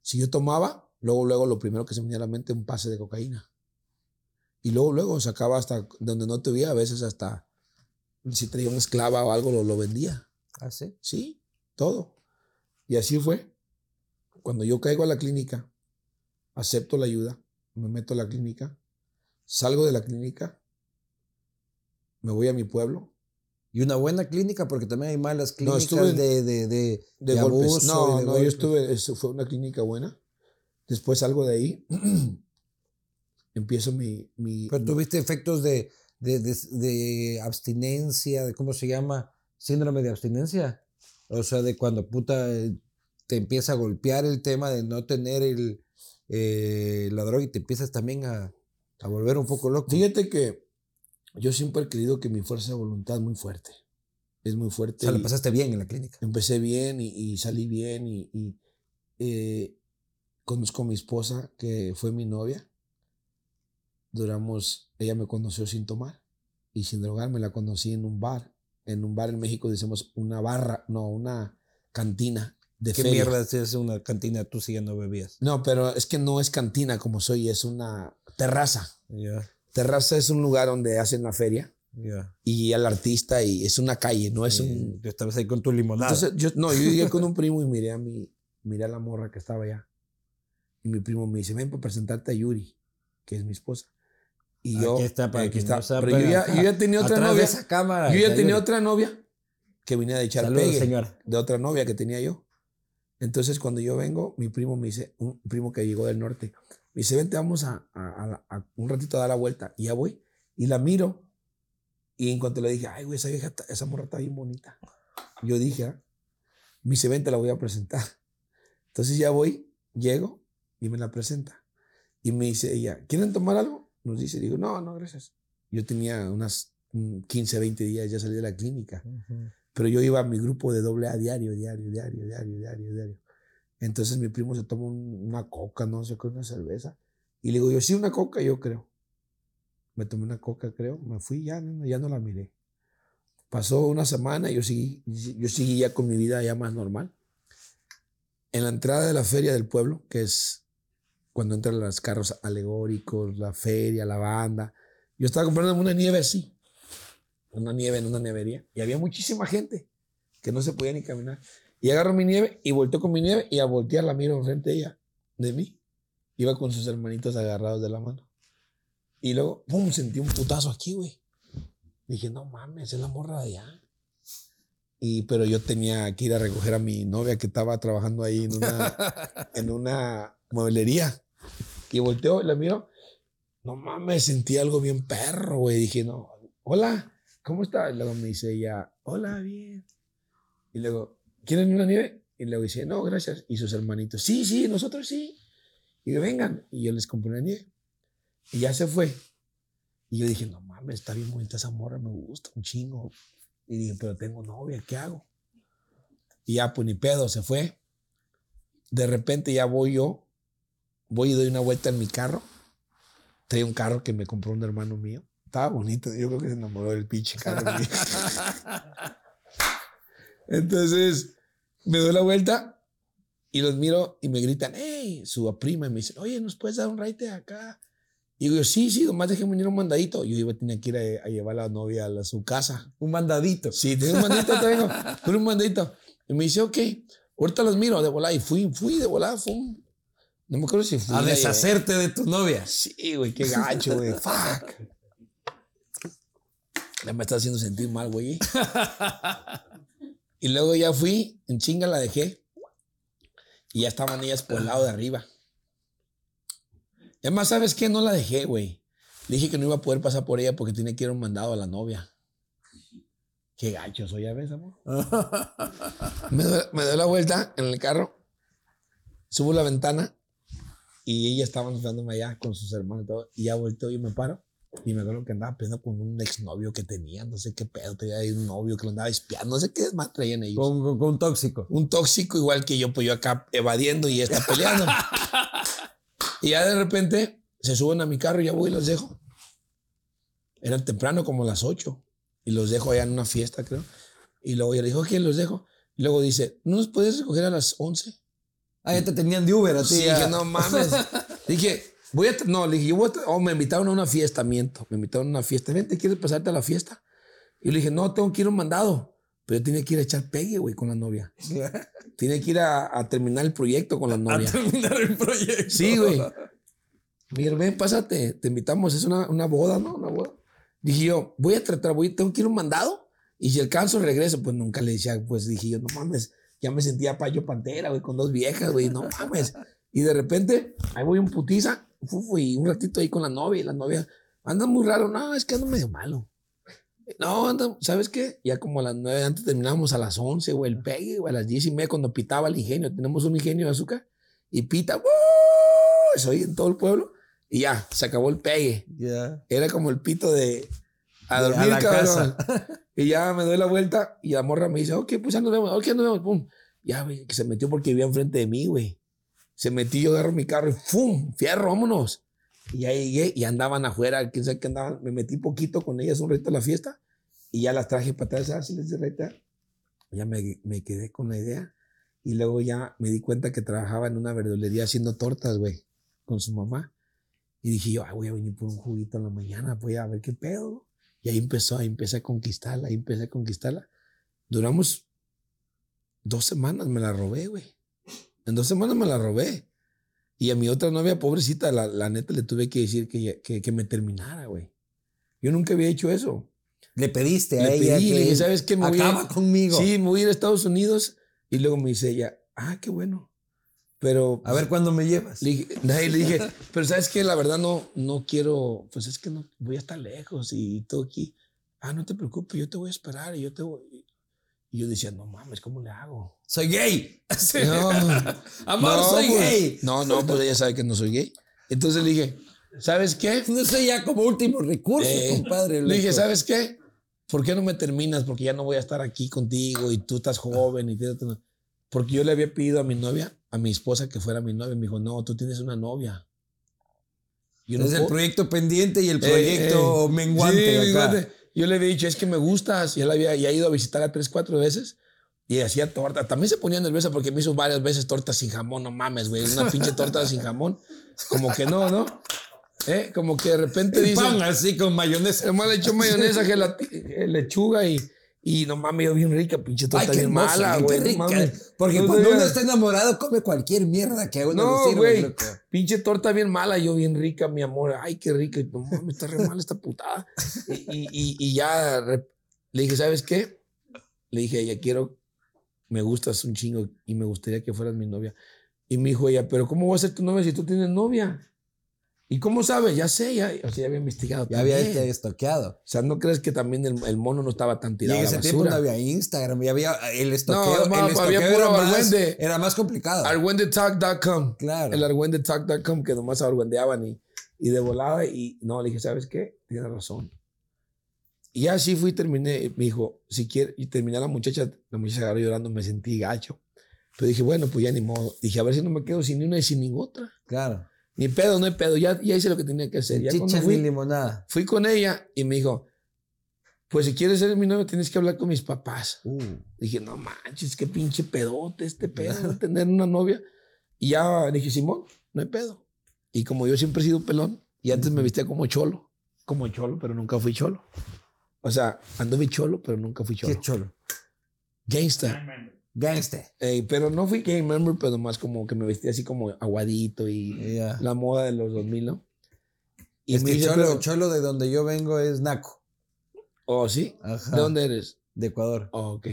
Si yo tomaba, luego, luego lo primero que se me venía a la mente un pase de cocaína. Y luego, luego sacaba hasta donde no te veía, a veces hasta si traía una esclava o algo, lo, lo vendía. ¿Ah, sí? Sí, todo. Y así fue. Cuando yo caigo a la clínica, acepto la ayuda, me meto a la clínica, salgo de la clínica, me voy a mi pueblo. Y una buena clínica, porque también hay malas clínicas de, de, de, de, Abuso no, no, yo estuve, eso fue una clínica buena. Después salgo de ahí, empiezo mi, mi... Pero tuviste efectos de, de, abstinencia, de cómo se llama, síndrome de abstinencia. O sea, de cuando puta te empieza a golpear el tema de no tener el, eh, la droga y te empiezas también a, a, volver un poco loco. Fíjate que yo siempre he creído que mi fuerza de voluntad es muy fuerte. Es muy fuerte. O sea, lo pasaste bien en la clínica. Empecé bien y, salí bien y, y eh, conozco a mi esposa, que fue mi novia. Duramos, ella me conoció sin tomar y sin drogarme, la conocí en un bar. En un bar en México decimos una barra, no, una cantina ¿Qué mierda es una cantina tú siguiendo bebías? No, pero es que no es cantina como soy, es una terraza. Terraza es un lugar donde hacen la feria. Y al artista y es una calle, no es un... Tú estabas ahí con tu limonada. Entonces, yo, no, yo llegué con un primo y miré a mi, miré a la morra que estaba allá. Y mi primo me dice, ven para presentarte a Yuri, que es mi esposa. Y yo, aquí está, para aquí está. pero yo ya, yo ya, tenía otra novia. esa cámara, yo ya tenía otra novia que venía de echar Saludos, pegue. De otra novia que tenía yo. Entonces, cuando yo vengo, mi primo me dice, un primo que llegó del norte, me dice, vente, vamos a, un ratito a dar la vuelta. Y ya voy. Y la miro. Y en cuanto le dije, ay, güey, esa vieja, esa morra está bien bonita. Yo dije, ah, me dice, vente, la voy a presentar. Entonces ya voy, llego y me la presenta. Y me dice ella, ¿quieren tomar algo? Nos dice, digo, no, no, gracias. Yo tenía unas 15, 20 días, ya salí de la clínica. Pero yo iba a mi grupo de doble A diario, diario, diario, diario, diario, diario. Entonces mi primo se toma una coca, no sé qué, una cerveza. Y le digo, yo sí, una coca, yo creo. Me tomé una coca, creo. Me fui, ya, ya no la miré. Pasó una semana yo seguí, yo seguí ya con mi vida ya más normal. En la entrada de la feria del pueblo, que es cuando entran los carros alegóricos, la feria, la banda, yo estaba comprando una nieve así, una nieve en una nevería, y había muchísima gente que no se podía ni caminar. Y agarro mi nieve y volteo con mi nieve y a voltear la miro enfrente de ella, de mí. Iba con sus hermanitos agarrados de la mano. Y luego, ¡pum! Sentí un putazo aquí, güey. Dije, no mames, es la morra de allá. Y, pero yo tenía que ir a recoger a mi novia que estaba trabajando ahí en una, en una mueblería. Y volteo y la miro. No mames, sentí algo bien perro, güey. Dije, no, hola, ¿cómo está? Y luego me dice ella, hola, bien. Y luego, ¿quieren una nieve? Y luego dice, no, gracias. Y sus hermanitos, sí, sí, nosotros sí. Y vengan. Y yo les compré una nieve. Y ya se fue. Y yo dije, no mames, está bien bonita esa morra, me gusta un chingo. Y dije, pero tengo novia, ¿qué hago? Y ya, pues ni pedo, se fue. De repente ya voy yo, voy y doy una vuelta en mi carro. Traía un carro que me compró un hermano mío. Estaba bonito, yo creo que se enamoró del pinche carro. Entonces, me doy la vuelta y los miro y me gritan, hey, su prima, y me dicen, oye, ¿nos puedes dar un raite acá? Y digo, sí, sí, nomás déjeme venir un mandadito. Yo iba a tener que ir a, llevar a la novia a, su casa. Un mandadito. Sí, tengo un mandadito, tengo. un mandadito. Y me dice, ok, ahorita los miro de volada. Y fui, fui de volada, fue No me acuerdo si fui. A deshacerte de tu novia. Sí, güey, qué gacho, güey. Fuck. Ya me está haciendo sentir mal, güey. y luego ya fui, en chinga la dejé. Y ya estaban ellas por el lado de arriba. Además, ¿sabes qué? No la dejé, güey. Le dije que no iba a poder pasar por ella porque tenía que ir un mandado a la novia. Qué gacho soy, ya ves, amor. me, doy, la vuelta en el carro, subo la ventana y ella estaba esperándome allá con sus hermanos y todo. Y ya vuelto y me paro. Y me acuerdo que andaba peleando con un exnovio que tenía, no sé qué pedo, tenía ahí un novio que lo andaba espiando, no sé qué más traían ellos. Con, con, un tóxico. Un tóxico igual que yo, pues yo acá evadiendo y está peleando. Y ya de repente se suben a mi carro y ya voy y los dejo. Eran temprano, como las 8. Y los dejo allá en una fiesta, creo. Y luego yo le digo, ¿quién los dejo? Y luego dice, ¿no nos puedes recoger a las 11? Ah, ya te tenían de Uber así. Sí, dije, no mames. dije, voy a, no, le dije, yo voy a, oh, me invitaron a una fiesta, miento. Me invitaron a una fiesta. Vente, ¿quieres pasarte a la fiesta? Y le dije, no, tengo que ir a un mandado. Pero yo tenía que ir a echar pegue, güey, con la novia. Tiene que ir a, terminar el proyecto con la novia. A terminar el proyecto. Sí, güey. Mira, ven, pásate, te invitamos, es una, una boda, ¿no? Una boda. Dije yo, voy a tratar, voy, tengo que ir a un mandado. Y si alcanzo, regreso. Pues nunca le decía, pues dije yo, no mames, ya me sentía payo pantera, güey, con dos viejas, güey, no mames. Y de repente, ahí voy un putiza, y un ratito ahí con la novia, y la novia, anda muy raro, no, es que ando medio malo. No, ¿sabes qué? Ya como a las nueve, antes terminamos a las once, güey, el pegue, güey, a las diez y media cuando pitaba el ingenio. Tenemos un ingenio de azúcar y pita, ¡uh! Soy en todo el pueblo y ya, se acabó el pegue. Era como el pito de a dormir, cabrón. y ya me doy la vuelta y la morra me dice, ok, pues ya nos vemos, ok, nos vemos, pum. Ya, güey, que se metió porque vivía enfrente de mí, güey. Se metió, yo agarro mi carro y ¡fum! Fierro, vámonos. Y ya llegué y andaban afuera, quién sabe qué andaban. Me metí poquito con ellas un reto a la fiesta y ya las traje para atrás, así les reta. Ya me, me, quedé con la idea. Y luego ya me di cuenta que trabajaba en una verdulería haciendo tortas, güey, con su mamá. Y dije yo, voy a venir por un juguito en la mañana, voy a ver qué pedo. Y ahí empezó, ahí empecé a conquistarla, ahí empecé a conquistarla. Duramos dos semanas, me la robé, güey. En dos semanas me la robé. Y a mi otra novia, pobrecita, la, la neta le tuve que decir que, que, que me terminara, güey. Yo nunca había hecho eso. Le pediste a ella pedí, que le dije, ¿sabes qué? Me acaba conmigo. Sí, me voy a ir a Estados Unidos. Y luego me dice ella, ah, qué bueno. Pero... A ver, ¿cuándo me llevas? Le dije, le dije pero ¿sabes qué? La verdad no, no quiero, pues es que no, voy a estar lejos y todo aquí. Ah, no te preocupes, yo te voy a esperar y yo te voy... Y yo decía, no mames, ¿cómo le hago? Soy gay. No, Amor, soy pues, gay. No, no, pues ella sabe que no soy gay. Entonces le dije, ¿sabes qué? No sé, ya como último recurso, Eh, compadre. Le dije. ¿sabes qué? ¿Por qué no me terminas? Porque ya no voy a estar aquí contigo y tú estás joven y te- te- Porque yo le había pedido a mi novia, a mi esposa que fuera mi novia. Me dijo, no, tú tienes una novia. Yo no es el puedo- proyecto pendiente y el Eh, proyecto eh, menguante. sí, acá. menguante. Yo le había dicho, es que me gustas. Y él había ya ido a visitarla tres, cuatro veces. Y hacía torta. También se ponía nerviosa porque me hizo varias veces tortas sin jamón. No mames, güey. Una pinche torta sin jamón. Como que no, ¿no? ¿Eh? Como que de repente dice... pan así con mayonesa. Además le echó mayonesa, gelati- eh, lechuga y, y no mames, yo bien rica, pinche torta Ay, qué bien hermoso, mala, güey. no mames. Porque No cuando sabía. uno está enamorado, come cualquier mierda que uno No, le sirve. güey. loco. Pinche torta bien mala, yo bien rica, mi amor. Ay, qué rica. Y, No mames, está re mala esta putada. Y, y, y- ya le dije, ¿sabes qué? Le dije, ya quiero, me gustas un chingo y me gustaría que fueras mi novia. Y me dijo ella, pero ¿cómo voy a ser tu novia si tú tienes novia? ¿Y cómo sabes? Ya sé, ya, o sea, ya había investigado. Ya había también. este estoqueado. O sea, ¿no crees que también el, el mono no estaba tan Y tirado en a la ese tiempo no había Instagram, ya había el estoqueo. No, el estoqueo había era, puro más, argüende. era más complicado. Argüendetalk.com. claro. El argüendetalk.com que nomás argüendeaban y, y de volada. Y no, le dije, ¿sabes qué? Tienes razón. Y así fui y terminé. Me dijo, si quieres, y terminé la muchacha, la muchacha agarró llorando, me sentí gacho. Pero dije, bueno, pues ya ni modo. Dije, a ver si no me quedo sin ni una y sin ninguna. claro. Ni pedo, no hay pedo. Ya, ya hice lo que tenía que hacer. Ya Chicha ni fui, limonada. fui con ella y me dijo, pues si quieres ser mi novia tienes que hablar con mis papás. Uh, Dije, no manches, qué pinche pedote este pedo de tener una novia. Y ya dije, Simón, no hay pedo. Y como yo siempre he sido pelón, y antes me vestía como cholo, como cholo, pero nunca fui cholo. O sea, anduve cholo, pero nunca fui cholo. qué cholo. Gangster. Gangster. Ey, pero no fui gay member, pero más como que me vestía así como aguadito y Ya. la moda de los 2000, ¿no? Y Es me que dice, cholo, pero- cholo de donde yo vengo es Naco. oh, ¿sí? Ajá. ¿De dónde eres? De Ecuador. Oh, ok.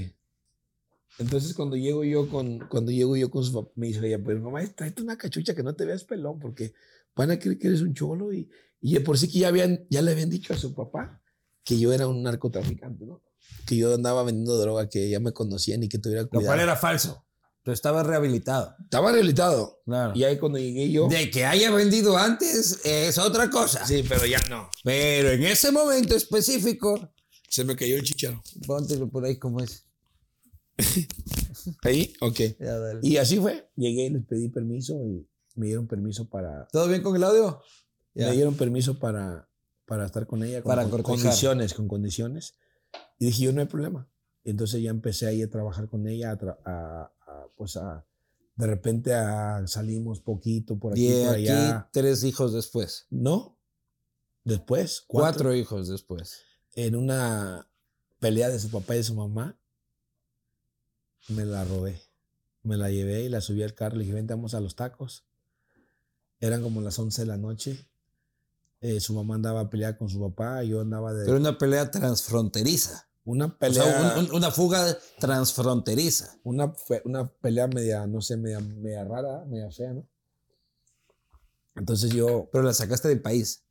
Entonces cuando llego yo con, cuando llego yo con su papá, me dice ella, pues mamá, tráete una cachucha que no te veas pelón, porque van a creer que eres un cholo y, y por sí que ya habían, ya le habían dicho a su papá que yo era un narcotraficante, ¿no? Que yo andaba vendiendo droga, que ya me conocían y que tuviera Lo cuidado. cual era falso. Tú estabas rehabilitado. Estaba rehabilitado. Claro. Y ahí cuando llegué yo, De que haya vendido antes es otra cosa. sí, pero ya no. Pero en ese momento específico, Se me cayó el chicharo. póntelo por ahí como es. Ahí, ok. Ya. Y así fue. Llegué y les pedí permiso y me dieron permiso para, ¿Todo bien con el audio? Ya. Me dieron permiso para, para estar con ella, con, Para con cortejar. condiciones, con condiciones. Y dije, yo no hay problema. Y entonces ya empecé ahí a trabajar con ella, a, tra- a- a, pues a, de repente a, salimos poquito por aquí, Y por aquí allá. tres hijos después. No, después, Cuatro. cuatro, hijos después. en una pelea de su papá y de su mamá, me la robé. Me la llevé y la subí al carro. Le dije, vente, vamos a los tacos. Eran como las 11 de la noche. Eh, su mamá andaba a pelear con su papá, yo andaba de Pero una pelea transfronteriza. una O pelea, sea, un- un- una fuga transfronteriza. una, fe- una pelea media, no sé, media, media rara, media fea, ¿no? Entonces yo Pero la sacaste del país.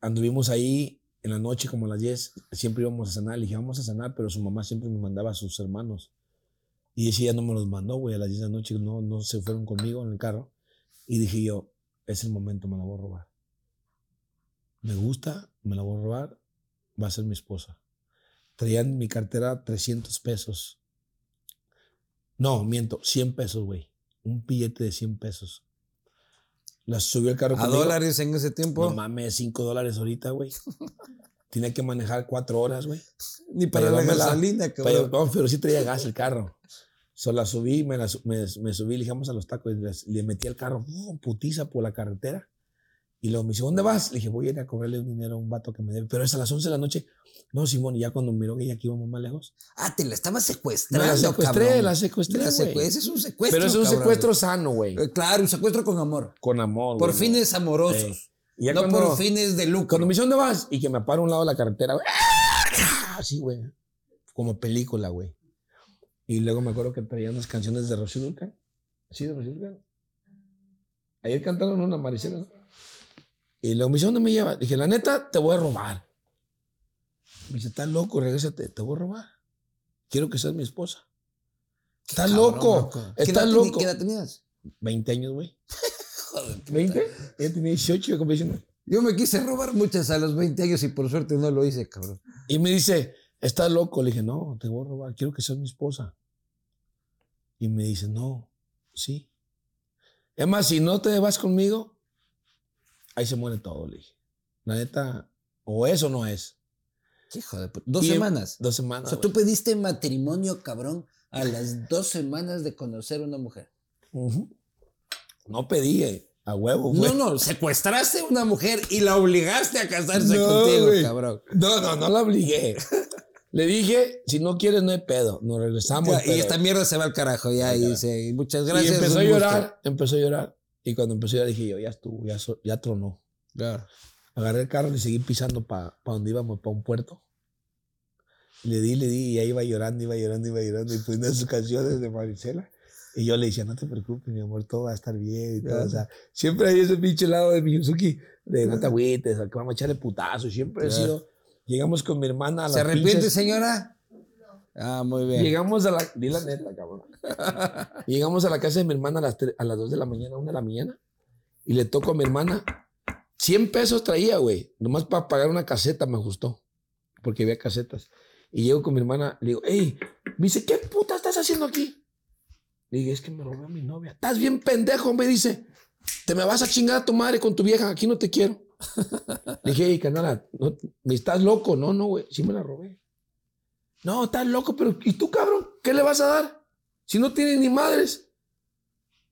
anduvimos ahí en la noche como a las 10, siempre íbamos a cenar, le dije, vamos a cenar, pero su mamá siempre me mandaba a sus hermanos. Y ese día no me los mandó, güey, a las 10 de la noche, no, no se fueron conmigo en el carro. Y dije yo, es el momento, me la voy a robar. Me gusta, me la voy a robar, va a ser mi esposa. Traían en mi cartera 300 pesos. No, miento, 100 pesos, güey. Un billete de 100 pesos. Las subió al carro ¿A conmigo. dólares en ese tiempo? No mames, 5 dólares ahorita, güey. Tenía que manejar 4 horas, güey. Ni para la llevármela. gasolina, cabrón. no, pero sí traía gas el carro. Solo la subí, me, la me, me subí, le a los tacos, y le metí al carro, putiza por la carretera. Y luego me dice, ¿dónde vas? Le dije, voy a ir a cobrarle un dinero a un vato que me debe. Pero es a las 11 de la noche. No, Simón, y ya cuando miró que ya aquí íbamos más lejos. Ah, te la estabas secuestrando, la secuestré, cabrón. la secuestré, La es un secuestro, Pero es un cabrón. secuestro sano, güey. Eh, Claro, un secuestro con amor. Con amor, Por güey, fines amorosos. Eh, Y ya no cuando- por fines de lucro. Cuando me dice, ¿dónde vas? Y que me paro a un lado de la carretera, güey. Así, güey. Como película, güey. Y luego me acuerdo que traían unas canciones de Rocío Dúrcal. Sí, de Rocío Dúrcal. Ayer cantaron una maricela, ¿no? Y me dice, ¿dónde me llevas? Dije, la neta, te voy a robar. Me dice, estás loco, regrésate, te voy a robar. Quiero que seas mi esposa. Estás loco. ¿Qué Estás loco. ¿Qué edad tenías? 20 años, güey. ¿20? Ella tenía 18, yo compré 19. Yo me quise robar muchas a los 20 años y por suerte no lo hice, cabrón. Y me dice, ¿estás loco? Le dije, no, te voy a robar, quiero que seas mi esposa. Y me dice, no, sí. Es más, si no te vas conmigo, ahí se muere todo, le dije. La neta, o eso no es. Hijo de Dos semanas. Dos semanas. O sea, tú pediste matrimonio, cabrón, a las dos semanas de conocer a una mujer. No pedí, eh, a huevo. No, no, secuestraste a una mujer y la obligaste a casarse contigo, cabrón. No, no, no la obligué. Le dije, si no quieres, no hay pedo. Nos regresamos. y esta mierda se va al carajo, ya. Y dice, muchas gracias. Y empezó a llorar, empezó a llorar. Y cuando empezó a llorar, dije yo, ya estuvo, ya, ya tronó. Claro. Agarré el carro y seguí pisando para pa donde íbamos, para un puerto. Le di, le di, y ahí iba llorando, iba llorando, iba llorando, y poniendo sus canciones de Maricela. Y yo le decía, no te preocupes, mi amor, todo va a estar bien y todo. O sea, siempre hay ese pinche lado de Miyuzuki, de no te agüites, que vamos a echarle putazo. Siempre he sido. Llegamos con mi hermana a ¿Se arrepiente, señora? Ah, muy bien. Llegamos a la. Di la neta, cabrón. Llegamos a la casa de mi hermana a las, a las 2 de la mañana, 1 de la mañana, y le toco a mi hermana 100 pesos traía, güey. Nomás para pagar una caseta me gustó. Porque había casetas. Y llego con mi hermana, le digo, hey, me dice, ¿qué puta estás haciendo aquí? Le dije, es que me robé a mi novia. Estás bien pendejo, me dice. Te me vas a chingar a tu madre con tu vieja, aquí no te quiero. le dije, hey, canala, no, me estás loco. No, no, güey, sí me la robé. No, estás loco, pero ¿y tú, cabrón? ¿Qué le vas a dar? Si no tienes ni madres.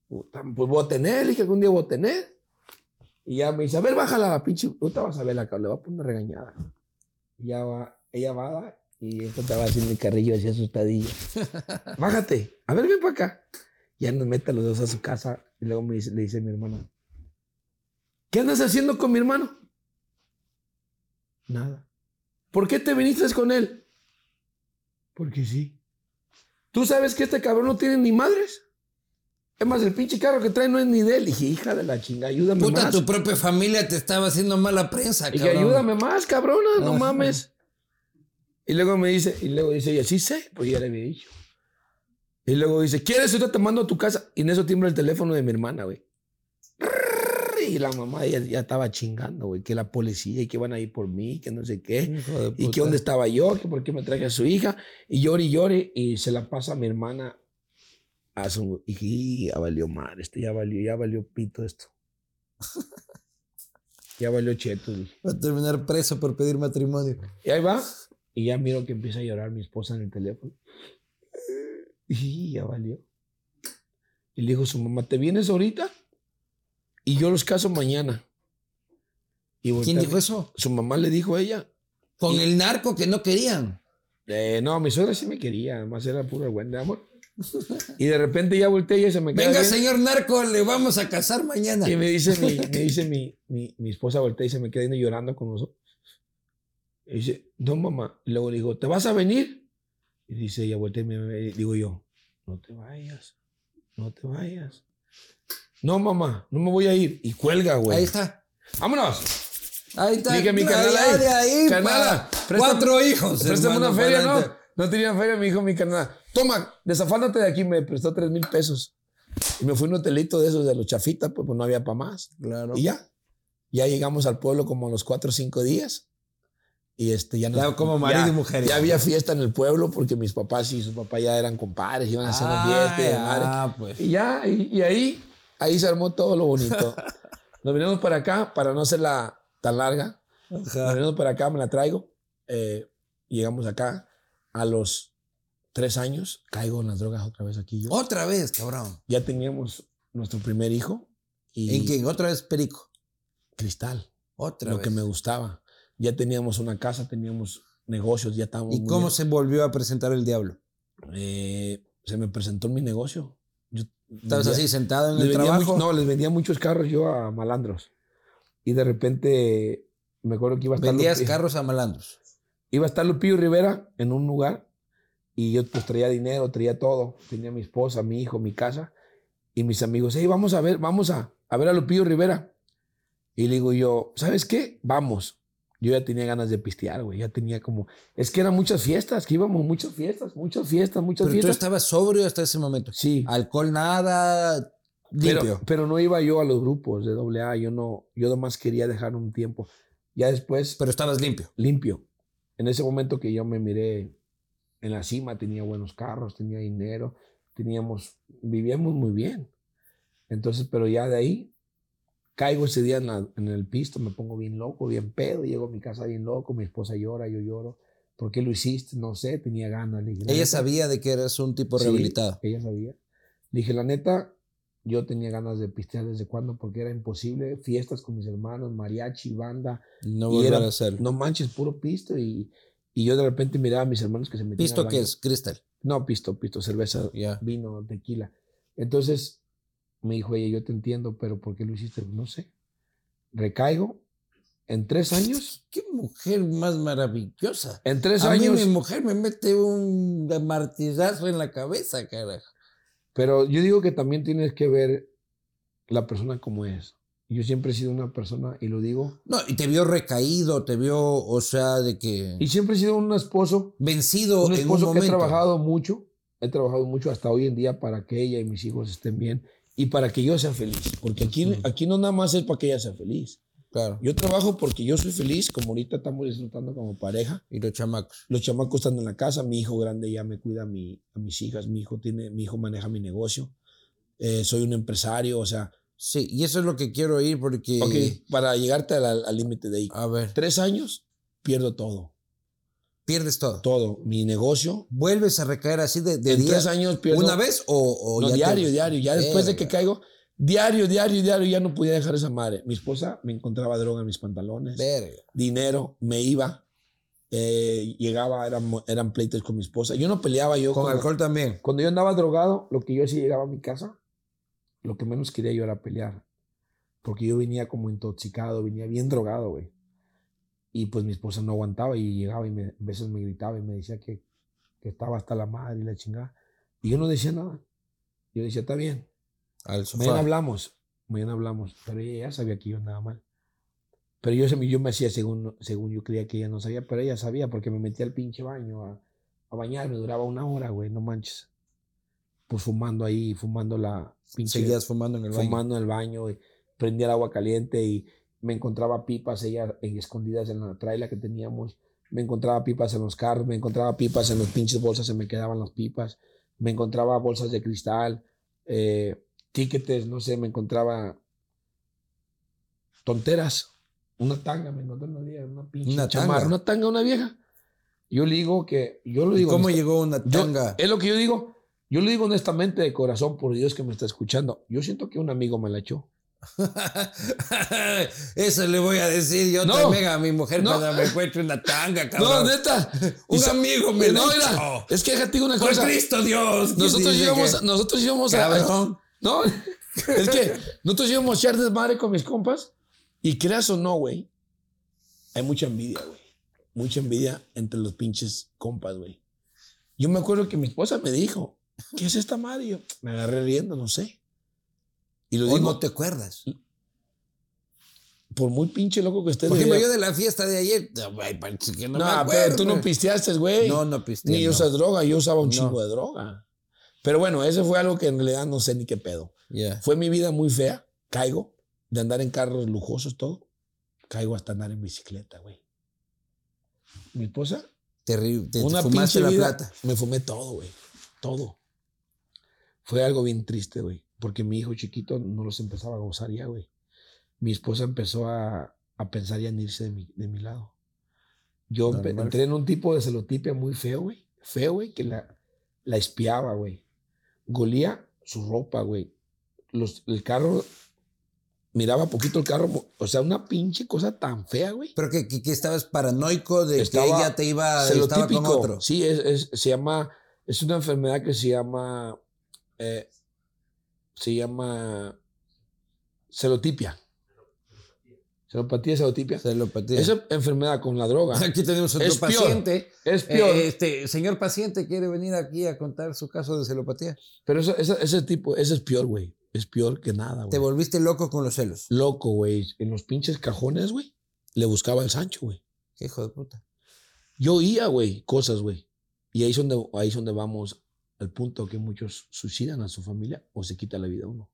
Pues voy a tener, dije, algún día voy a tener. Y ya me dice, a ver, bájala, pinche, te vas a ver la le va a poner una regañada. Y ya va, ella va y esto estaba haciendo el carrillo así asustadillo. Bájate, a ver, ven para acá. Ya nos mete a los dos a su casa y luego me dice, le dice a mi hermano, ¿qué andas haciendo con mi hermano? Nada. ¿Por qué te viniste con él? Porque sí. ¿Tú sabes que este cabrón no tiene ni madres? Es más, el pinche carro que trae no es ni de él. dije, hija de la chinga, ayúdame Puta, tu propia familia te estaba haciendo mala prensa, cabrón. Y ayúdame más, cabrona, no mames. Y luego me dice, y luego dice ella, sí sé, pues ya le había dicho. Y luego dice, ¿quieres? Ahorita te mando a tu casa. Y en eso tiembla el teléfono de mi hermana, güey. Y la mamá ya, ya estaba chingando, güey, que la policía y que iban a ir por mí, que no sé qué. Y que dónde estaba yo, que por qué me traje a su hija. Y llore y llore. Y se la pasa a mi hermana a su, y ya valió mal, este ya valió, ya valió pito esto. ya valió cheto. Va a terminar preso por pedir matrimonio. Y ahí va. Y ya miro que empieza a llorar mi esposa en el teléfono. Y ya valió. Y le dijo su mamá, ¿te vienes ahorita? Y yo los caso mañana. Y ¿Quién dijo eso? Su mamá le dijo a ella. Con el narco que no querían. Eh, no, mi suegra sí me quería, además era puro buen de amor. Y de repente ya volteé y se me queda Venga, señor narco, le vamos a casar mañana. Y me dice mi, me dice mi, mi, mi esposa voltea y se me queda llorando con nosotros. Y dice, no, mamá. Y luego le digo, ¿te vas a venir? Y dice ella, voltea y me digo yo, no te vayas, no te vayas. No, mamá, no me voy a ir. Y cuelga, güey. Ahí está. ¡Vámonos! Ahí está. Dije mi canal ahí. Canala, cuatro hijos. Préstame una feria, ¿no? No tenía feria, me dijo mi canal. Toma, desafánate de aquí, me prestó tres mil pesos. Y me fui a un hotelito de esos de los chafitas, pues, pues no había para más. Claro. Y ya. Ya llegamos al pueblo como a los cuatro o cinco días. Y este, ya, no como marido y mujer. Ya había fiesta en el pueblo porque mis papás y su papá ya eran compadres, iban a hacer una fiesta. Y, pues. y ya, y, ahí, ahí se armó todo lo bonito. Nos venimos para acá para no hacerla tan larga. Nos venimos para acá, me la traigo. Eh, llegamos acá a los tres años caigo en las drogas otra vez aquí yo. Otra vez, cabrón. Ya teníamos nuestro primer hijo. Y ¿En quién? ¿Otra vez perico? Cristal. Otra lo vez. que me gustaba. Ya teníamos una casa, teníamos negocios, ya estábamos. ¿Y cómo se volvió a presentar el diablo? Eh, se me presentó en mi negocio. ¿Estabas así sentado en el trabajo? no, les vendía muchos carros yo a malandros. Y de repente me acuerdo que iba a estar. ¿Vendías carros a malandros? Iba a estar Lupillo Rivera en un lugar y yo pues traía dinero, traía todo. Tenía mi esposa, mi hijo, mi casa. Y mis amigos, hey, vamos a ver, vamos a, a ver a Lupillo Rivera. Y le digo yo, ¿sabes qué? Vamos. Yo ya tenía ganas de pistear, güey. Ya tenía como. Es que eran muchas fiestas, que íbamos muchas fiestas, muchas fiestas, muchas Pero fiestas. tú estabas sobrio hasta ese momento. Sí. Alcohol nada. Pero, pero, no iba yo a los grupos de AA, yo no, yo nomás quería dejar un tiempo. Ya después. Pero estabas limpio. Limpio. En ese momento que yo me miré en la cima, tenía buenos carros, tenía dinero, teníamos, vivíamos muy bien. Entonces, pero ya de ahí caigo ese día en, el pisto, me pongo bien loco, bien pedo, llego a mi casa bien loco, mi esposa llora, yo lloro. ¿Por qué lo hiciste? No sé, tenía ganas. ella sabía de que eras un tipo rehabilitado. ella sabía. Le dije, la neta, yo tenía ganas de pistear desde cuando, porque era imposible. Fiestas con mis hermanos, mariachi, banda. No volver a hacer. No manches, puro pisto. Y, y, yo de repente miraba a mis hermanos que se metían. ¿Pisto qué es? ¿Cristal? No, pisto, pisto, cerveza, vino, tequila. Entonces me dijo, oye, yo te entiendo, pero ¿por qué lo hiciste? No sé. Recaigo. En tres años. Qué mujer más maravillosa. En tres años. mi mujer me mete un martillazo en la cabeza, carajo. Pero yo digo que también tienes que ver la persona como es. Yo siempre he sido una persona, y lo digo. No, y te vio recaído, te vio, o sea, de que. Y siempre he sido un esposo. Vencido. Un esposo que he trabajado mucho. He trabajado mucho hasta hoy en día para que ella y mis hijos estén bien y para que yo sea feliz. Porque aquí, aquí no nada más es para que ella sea feliz. Claro. Yo trabajo porque yo soy feliz, como ahorita estamos disfrutando como pareja. Y los chamacos. Los chamacos están en la casa, mi hijo grande ya me cuida a, mi, a mis hijas, mi hijo, tiene, mi hijo maneja mi negocio. Eh, soy un empresario, o sea. Sí, y eso es lo que quiero oír porque... Para llegarte al límite de ahí. A ver. Tres años, pierdo todo. Pierdes todo. Todo. Mi negocio. ¿Vuelves a recaer así de, de en tres años pierdo. ¿Una vez o, no, diario, diario. Ya después de que caigo, Diario, diario, diario, ya no podía dejar esa madre. Mi esposa me encontraba droga en mis pantalones. Dinero, me iba. Eh, llegaba, eran, eran pleitos con mi esposa. Yo no peleaba yo. ¿Con alcohol también? Cuando yo andaba drogado, lo que yo sí llegaba a mi casa, lo que menos quería yo era pelear. Porque yo venía como intoxicado, venía bien drogado, güey. Y pues mi esposa no aguantaba y llegaba y me, a veces me gritaba y me decía que, que estaba hasta la madre y la chingada. Y yo no decía nada. Yo decía, está bien, Mañana hablamos, mañana hablamos. Pero ella ya sabía que yo andaba mal. Pero yo, yo me hacía según, según yo creía que ella no sabía, pero ella sabía porque me metía al pinche baño a, a bañarme. Duraba una hora, güey, no manches. Pues fumando ahí, fumando la pinche. Seguías fumando en el baño. Fumando en el baño. Y prendía el agua caliente y me encontraba pipas ella en, escondidas en la traila que teníamos. Me encontraba pipas en los carros, me encontraba pipas en los pinches bolsas, se me quedaban las pipas. Me encontraba bolsas de cristal. Eh, tickets, no sé, me encontraba tonteras. Una tanga, me encontré una vieja, una pinche una tanga. una tanga, una vieja. Yo le digo que, yo lo digo. ¿Cómo llegó una tanga? es lo que yo digo. Yo lo digo honestamente de corazón, por Dios que me está escuchando. Yo siento que un amigo me la echó. Eso le voy a decir yo también a mi mujer cuando me encuentre una tanga, cabrón. No, neta. Un amigo me no, mira, Es que déjate una cosa. Por Cristo Dios. Nosotros íbamos, nosotros íbamos a, no, es que nosotros íbamos a echar desmadre con mis compas y creas o no, güey, hay mucha envidia, güey. Mucha envidia entre los pinches compas, güey. Yo me acuerdo que mi esposa me dijo, ¿qué es esta madre? yo me agarré riendo, no sé. Y lo digo, no te acuerdas? Por muy pinche loco que estés. Por ejemplo, yo de la fiesta de ayer, que no, no pero tú no pisteaste, güey. No, no pisteé. Ni usas droga, yo usaba un chingo de droga. Pero bueno, eso fue algo que en realidad no sé ni qué pedo. Fue mi vida muy fea. Caigo de andar en carros lujosos, todo. Caigo hasta andar en bicicleta, güey. Mi esposa. Terrible. Te, una fumaste la plata. Me fumé todo, güey. Todo. Fue algo bien triste, güey. Porque mi hijo chiquito no los empezaba a gozar ya, güey. Mi esposa empezó a, pensar ya en irse de mi, de mi lado. Yo entré en un tipo de celotipia muy feo, güey. Feo, güey, que la, la espiaba, güey golía su ropa, güey. Los, el carro, miraba poquito el carro, o sea, una pinche cosa tan fea, güey. Pero que, que, estabas paranoico de que ella te iba estaba con otro. Sí, es, se llama, es una enfermedad que se llama, eh, se llama celotipia. Celopatía, celotipia. Celopatía. Esa enfermedad con la droga. Aquí tenemos otro es paciente. Es peor. Eh, este, señor paciente quiere venir aquí a contar su caso de celopatía. Pero eso, ese tipo, ese es peor, güey. Es peor que nada, güey. Te volviste loco con los celos. Loco, güey. En los pinches cajones, güey. Le buscaba el Sancho, güey. hijo de puta. Yo oía, güey, cosas, güey. Y ahí es, donde, ahí es donde vamos al punto que muchos suicidan a su familia o se quita la vida uno.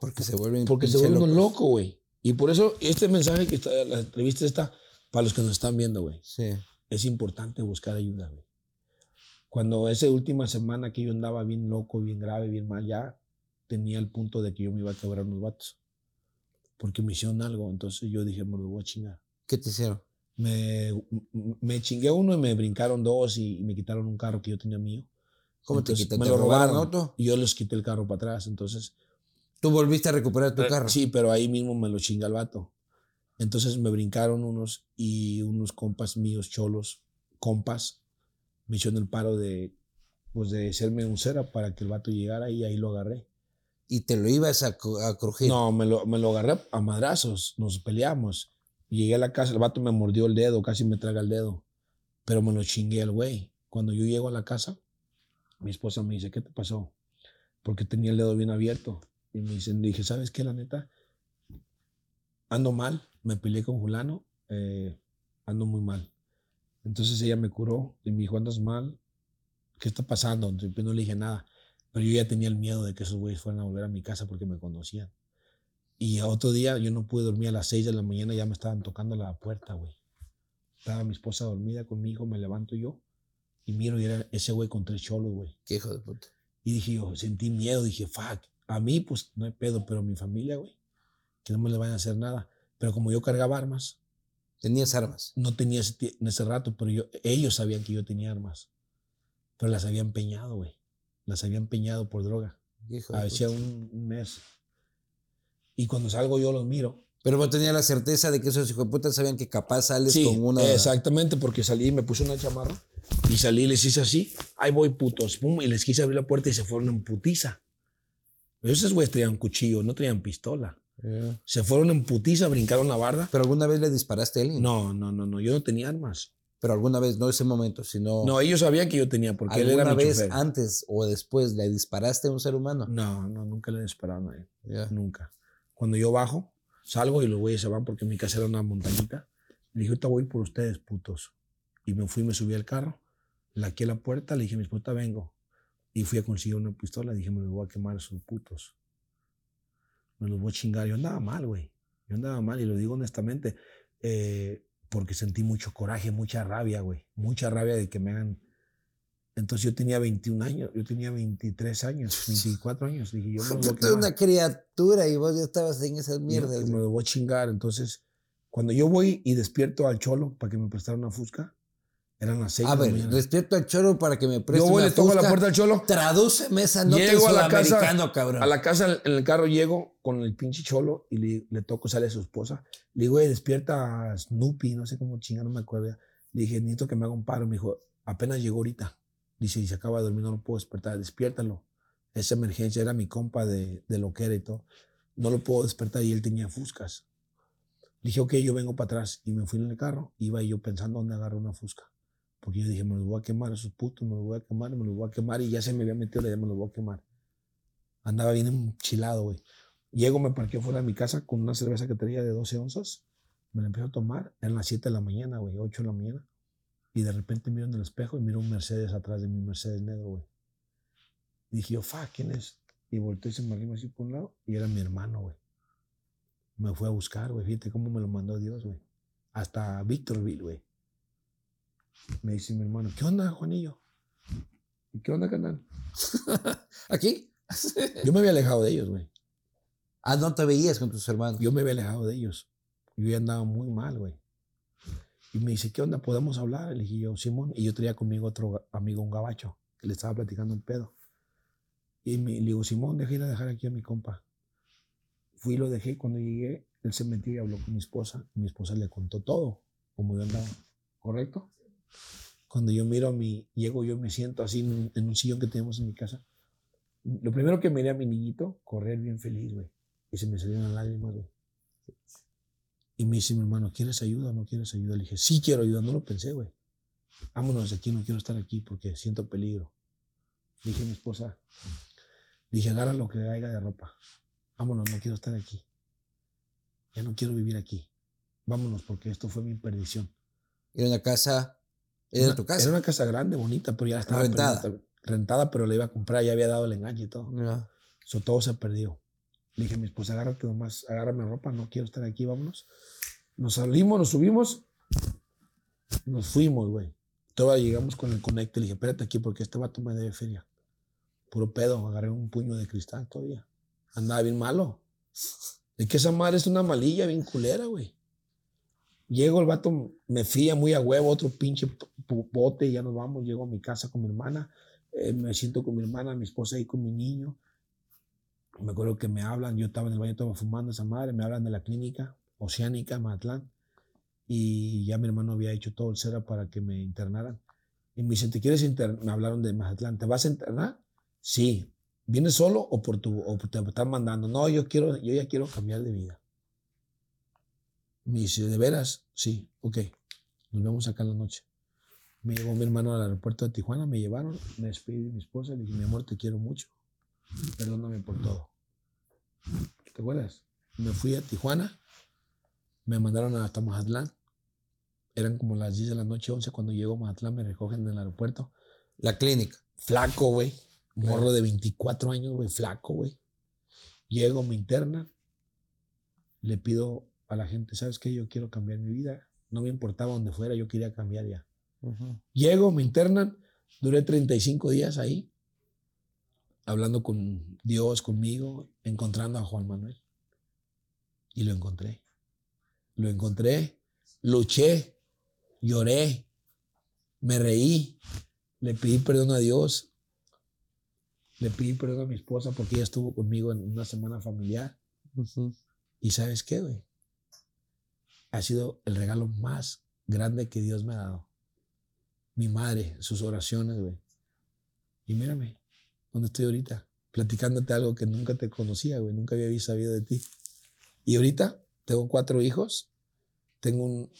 Porque se vuelven Porque se vuelven loco, güey. Y por eso este mensaje que está, la entrevista está para los que nos están viendo, güey. Sí. Es importante buscar ayuda, güey. Cuando esa última semana que yo andaba bien loco, bien grave, bien mal, ya tenía el punto de que yo me iba a quebrar unos vatos. Porque me hicieron algo. Entonces yo dije, me lo voy a chingar. ¿Qué te hicieron? Me, me chingué uno y me brincaron dos y, me quitaron un carro que yo tenía mío. ¿Cómo te quitaron? Me lo robaron. Auto? Y yo les quité el carro para atrás. Entonces. ¿Tú volviste a recuperar tu eh, carro? Sí, pero ahí mismo me lo chinga el vato. Entonces me brincaron unos y unos compas míos, cholos, compas, me hicieron el paro de, pues de hacerme un cera para que el vato llegara y ahí lo agarré. ¿Y te lo ibas a, a crujir? No, me lo, me lo agarré a madrazos, nos peleamos. Llegué a la casa, el vato me mordió el dedo, casi me traga el dedo, pero me lo chingué al güey. Cuando yo llego a la casa, mi esposa me dice, ¿qué te pasó? Porque tenía el dedo bien abierto. Y me dicen, dije, ¿sabes qué, la neta? Ando mal, me peleé con Julano, eh, ando muy mal. Entonces ella me curó y me dijo, andas mal, ¿qué está pasando? Entonces, no le dije nada, pero yo ya tenía el miedo de que esos güeyes fueran a volver a mi casa porque me conocían. Y otro día yo no pude dormir a las 6 de la mañana, ya me estaban tocando la puerta, güey. Estaba mi esposa dormida conmigo, me levanto yo y miro y era ese güey con tres cholos, güey. Qué hijo de puta. Y dije yo, sentí miedo, dije, fuck. A mí, pues no hay pedo, pero a mi familia, güey, que no me le vayan a hacer nada. Pero como yo cargaba armas. ¿Tenías armas? No tenía en ese rato, pero yo, ellos sabían que yo tenía armas. Pero las había empeñado, güey. Las había empeñado por droga. Hacía un, un mes. Y cuando salgo yo los miro. Pero vos tenías la certeza de que esos hijos de puta sabían que capaz sales con una. Exactamente, porque salí y me puse una chamarra. Y salí y les hice así. Ahí voy, putos. Pum, y les quise abrir la puerta y se fueron en putiza. Pero esos güeyes traían cuchillo, no traían pistola. Se fueron en putiza, brincaron la barda. ¿Pero alguna vez le disparaste a alguien? No, no, no, no. Yo no tenía armas. Pero alguna vez, no ese momento, sino. No, ellos sabían que yo tenía, porque él era mi vez antes o después le disparaste a un ser humano? No, no, nunca le dispararon a él. Nunca. Cuando yo bajo, salgo y los güeyes se van porque mi casa era una montañita. Le dije, ahorita voy por ustedes, putos. Y me fui, me subí al carro, laqué la puerta, le dije, mi esposa, vengo. Y fui a conseguir una pistola, dije, me los voy a quemar a esos putos. Me los voy a chingar. Yo andaba mal, güey. Yo andaba mal y lo digo honestamente, eh, porque sentí mucho coraje, mucha rabia, güey. Mucha rabia de que me hagan entonces yo tenía 21 años, yo tenía 23 años, 24 años. Dije, yo me voy a una criatura y vos ya estabas en esas mierdas. me lo voy a chingar. Entonces, cuando yo voy y despierto al cholo para que me prestara una fusca, eran las 6 A ver, despierto al cholo para que me preste Yo voy, le toco la puerta al cholo. Tradúceme esa nota llego a la casa, cabrón. A la casa, en el carro llego con el pinche cholo y le, le toco, sale su esposa. Le digo, despierta a Snoopy, no sé cómo chingar, no me acuerdo. Le dije, necesito que me haga un paro. Me dijo, apenas llegó ahorita. Dice, y se acaba de dormir, no lo puedo despertar, despiértalo. Esa emergencia era mi compa de, de lo que era y todo. No lo puedo despertar y él tenía fuscas. Dije, ok, yo vengo para atrás. Y me fui en el carro. Iba yo pensando dónde agarrar una fusca. Porque yo dije, me los voy a quemar a esos putos, me los voy a quemar, me los voy a quemar. Y ya se me había metido la idea, me los voy a quemar. Andaba bien enchilado, güey. Llego, me parqué fuera de mi casa con una cerveza que tenía de 12 onzas. Me la empecé a tomar. en las 7 de la mañana, güey, 8 de la mañana. Y de repente miro en el espejo y miro un Mercedes atrás de mi Mercedes negro, güey. dije yo, fa, ¿quién es? Y volteé y se me arriba así por un lado y era mi hermano, güey. Me fue a buscar, güey. Fíjate cómo me lo mandó Dios, güey. Hasta Victorville, güey. Me dice mi hermano, ¿qué onda, Juanillo? ¿Y qué onda, canal? ¿Aquí? yo me había alejado de ellos, güey. Ah, no te veías con tus hermanos. Yo me había alejado de ellos. Yo ya andaba muy mal, güey. Y me dice, ¿qué onda? ¿Podemos hablar? Le dije yo, Simón. Y yo traía conmigo otro amigo, un gabacho, que le estaba platicando el pedo. Y me, le digo, Simón, deja ir a dejar aquí a mi compa. Fui y lo dejé. Cuando llegué, él se metió y habló con mi esposa. mi esposa le contó todo, como yo andaba. ¿Correcto? Cuando yo miro a mi, llego yo me siento así en, en un sillón que tenemos en mi casa. Lo primero que miré a mi niñito, correr bien feliz, güey. Y se me salieron lágrimas, güey. Y me dice mi hermano, ¿quieres ayuda o no quieres ayuda? Le dije, sí quiero ayuda, no lo pensé, güey. Vámonos de aquí, no quiero estar aquí porque siento peligro. Le dije a mi esposa, le dije, agarra lo que haya de ropa. Vámonos, no quiero estar aquí. Ya no quiero vivir aquí. Vámonos porque esto fue mi perdición. Era una casa, era tu casa. Era una casa grande, bonita, pero ya estaba rentada. rentada, pero la iba a comprar, ya había dado el engaño y todo. Eso todo se perdió. Le dije a mi esposa, agárrate nomás, agárrame ropa, no quiero estar aquí, vámonos. Nos salimos, nos subimos, nos fuimos, güey. Todavía llegamos con el conecte. Le dije, espérate aquí porque este vato me debe feria. Puro pedo, agarré un puño de cristal todavía. Andaba bien malo. Es que esa madre es una malilla bien culera, güey. Llego, el vato me fía muy a huevo, otro pinche bote, y ya nos vamos. Llego a mi casa con mi hermana, eh, me siento con mi hermana, mi esposa ahí con mi niño. Me acuerdo que me hablan, yo estaba en el baño, estaba fumando esa madre, me hablan de la clínica oceánica, Matlán y ya mi hermano había hecho todo el cera para que me internaran. Y me dicen, ¿te quieres internar? Me hablaron de Mazatlán, ¿te vas a internar? Sí. ¿Vienes solo o, por tu, o te están mandando? No, yo, quiero, yo ya quiero cambiar de vida. Me dice, ¿de veras? Sí, ok. Nos vemos acá en la noche. Me llevó mi hermano al aeropuerto de Tijuana, me llevaron, me despedí de mi esposa, le dije, mi amor, te quiero mucho. Perdóname por todo. ¿Te acuerdas? Me fui a Tijuana, me mandaron hasta Mazatlán eran como las 10 de la noche, 11, cuando llego a Mazatlán, me recogen en el aeropuerto. La clínica. Flaco, güey. Morro de 24 años, güey, flaco, güey. Llego, me interna. Le pido a la gente, ¿sabes qué? Yo quiero cambiar mi vida. No me importaba dónde fuera, yo quería cambiar ya. Llego, me internan. Duré 35 días ahí, hablando con Dios, conmigo, encontrando a Juan Manuel. Y lo encontré. Lo encontré, luché, lloré, me reí, le pedí perdón a Dios, le pedí perdón a mi esposa porque ella estuvo conmigo en una semana familiar. Y sabes qué, güey? Ha sido el regalo más grande que Dios me ha dado. Mi madre, sus oraciones, güey. Y mírame, ¿dónde estoy ahorita? Platicándote algo que nunca te conocía, güey. Nunca había sabido de ti. Y ahorita tengo cuatro hijos. Tengo un,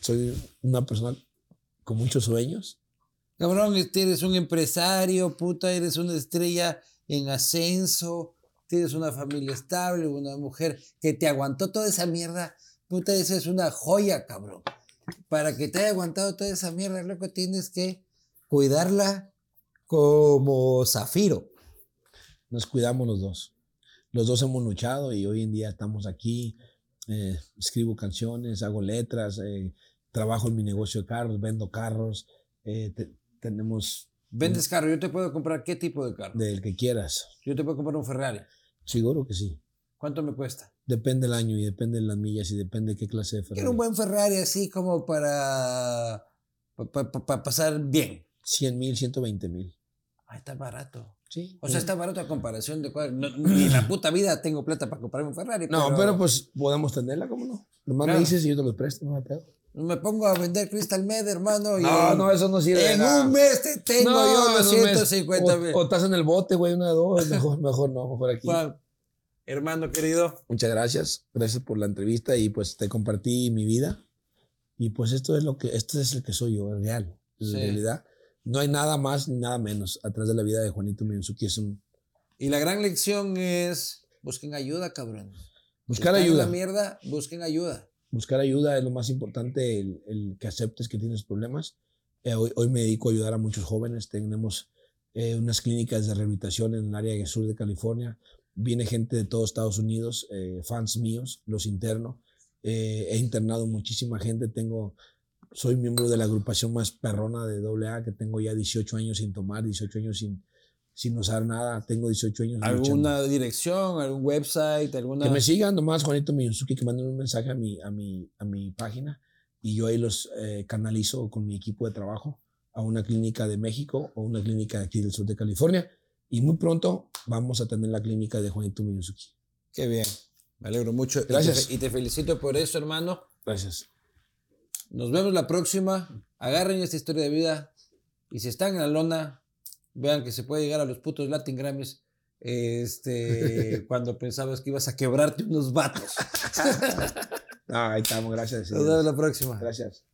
soy una persona con muchos sueños. Cabrón, este, eres un empresario, puta, eres una estrella en ascenso, tienes una familia estable, una mujer que te aguantó toda esa mierda. Puta, esa es una joya, cabrón. Para que te haya aguantado toda esa mierda, loco, tienes que cuidarla como zafiro. Nos cuidamos los dos. Los dos hemos luchado y hoy en día estamos aquí. Eh, escribo canciones, hago letras, eh, trabajo en mi negocio de carros, vendo carros, eh, tenemos... ¿Vendes carro? ¿Yo te puedo comprar qué tipo de carro? Del que quieras. ¿Yo te puedo comprar un Ferrari? Seguro que sí. ¿Cuánto me cuesta? Depende del año y depende de las millas y depende de qué clase de Ferrari. Quiero un buen Ferrari así como para, para, pasar bien. 100 mil, 120 mil. Ah, está barato. Sí. O sea, está barato a comparación de cuál. ni en la puta vida tengo plata para comprarme un Ferrari. No, pero, pues podemos tenerla, ¿cómo no? Nomás me dices y yo te lo presto, no me pedo. Me pongo a vender Crystal Med, hermano. no, no, eso no sirve. En un mes te tengo yo los 150 mil. O, estás en el bote, güey, una dos. Mejor, mejor no, mejor aquí. Hermano querido. Muchas gracias. Gracias por la entrevista y pues te compartí mi vida. Y pues esto es lo que, esto es el que soy yo, el real. En realidad. No hay nada más ni nada menos atrás de la vida de Juanito Miyuzuki. Es un... Y la gran lección es, busquen ayuda, cabrón. Buscar ayuda. En la mierda, busquen ayuda buscar ayuda es lo más importante, el, que aceptes que tienes problemas. Eh, hoy, hoy, me dedico a ayudar a muchos jóvenes. Tenemos eh, unas clínicas de rehabilitación en el área del sur de California. Viene gente de todos Estados Unidos, eh, fans míos, los internos. he internado muchísima gente. Tengo, soy miembro de la agrupación más perrona de AA, que tengo ya 18 años sin tomar, 18 años sin, sin usar nada. Tengo 18 años. ¿Alguna dirección, algún website? Alguna... Que me sigan nomás, Juanito Miyuzuki, que manden un mensaje a mi, a mi, a mi página y yo ahí los eh, canalizo con mi equipo de trabajo a una clínica de México o una clínica aquí del sur de California. Y muy pronto vamos a tener la clínica de Juanito Miyuzuki. Qué bien. Me alegro mucho. Gracias. Y te, felicito por eso, hermano. Gracias. Nos vemos la próxima. Agarren esta historia de vida. Y si están en la lona, Vean que se puede llegar a los putos Latin Grammys este, cuando pensabas que ibas a quebrarte unos vatos. ahí estamos, gracias. Nos vemos la próxima. Gracias.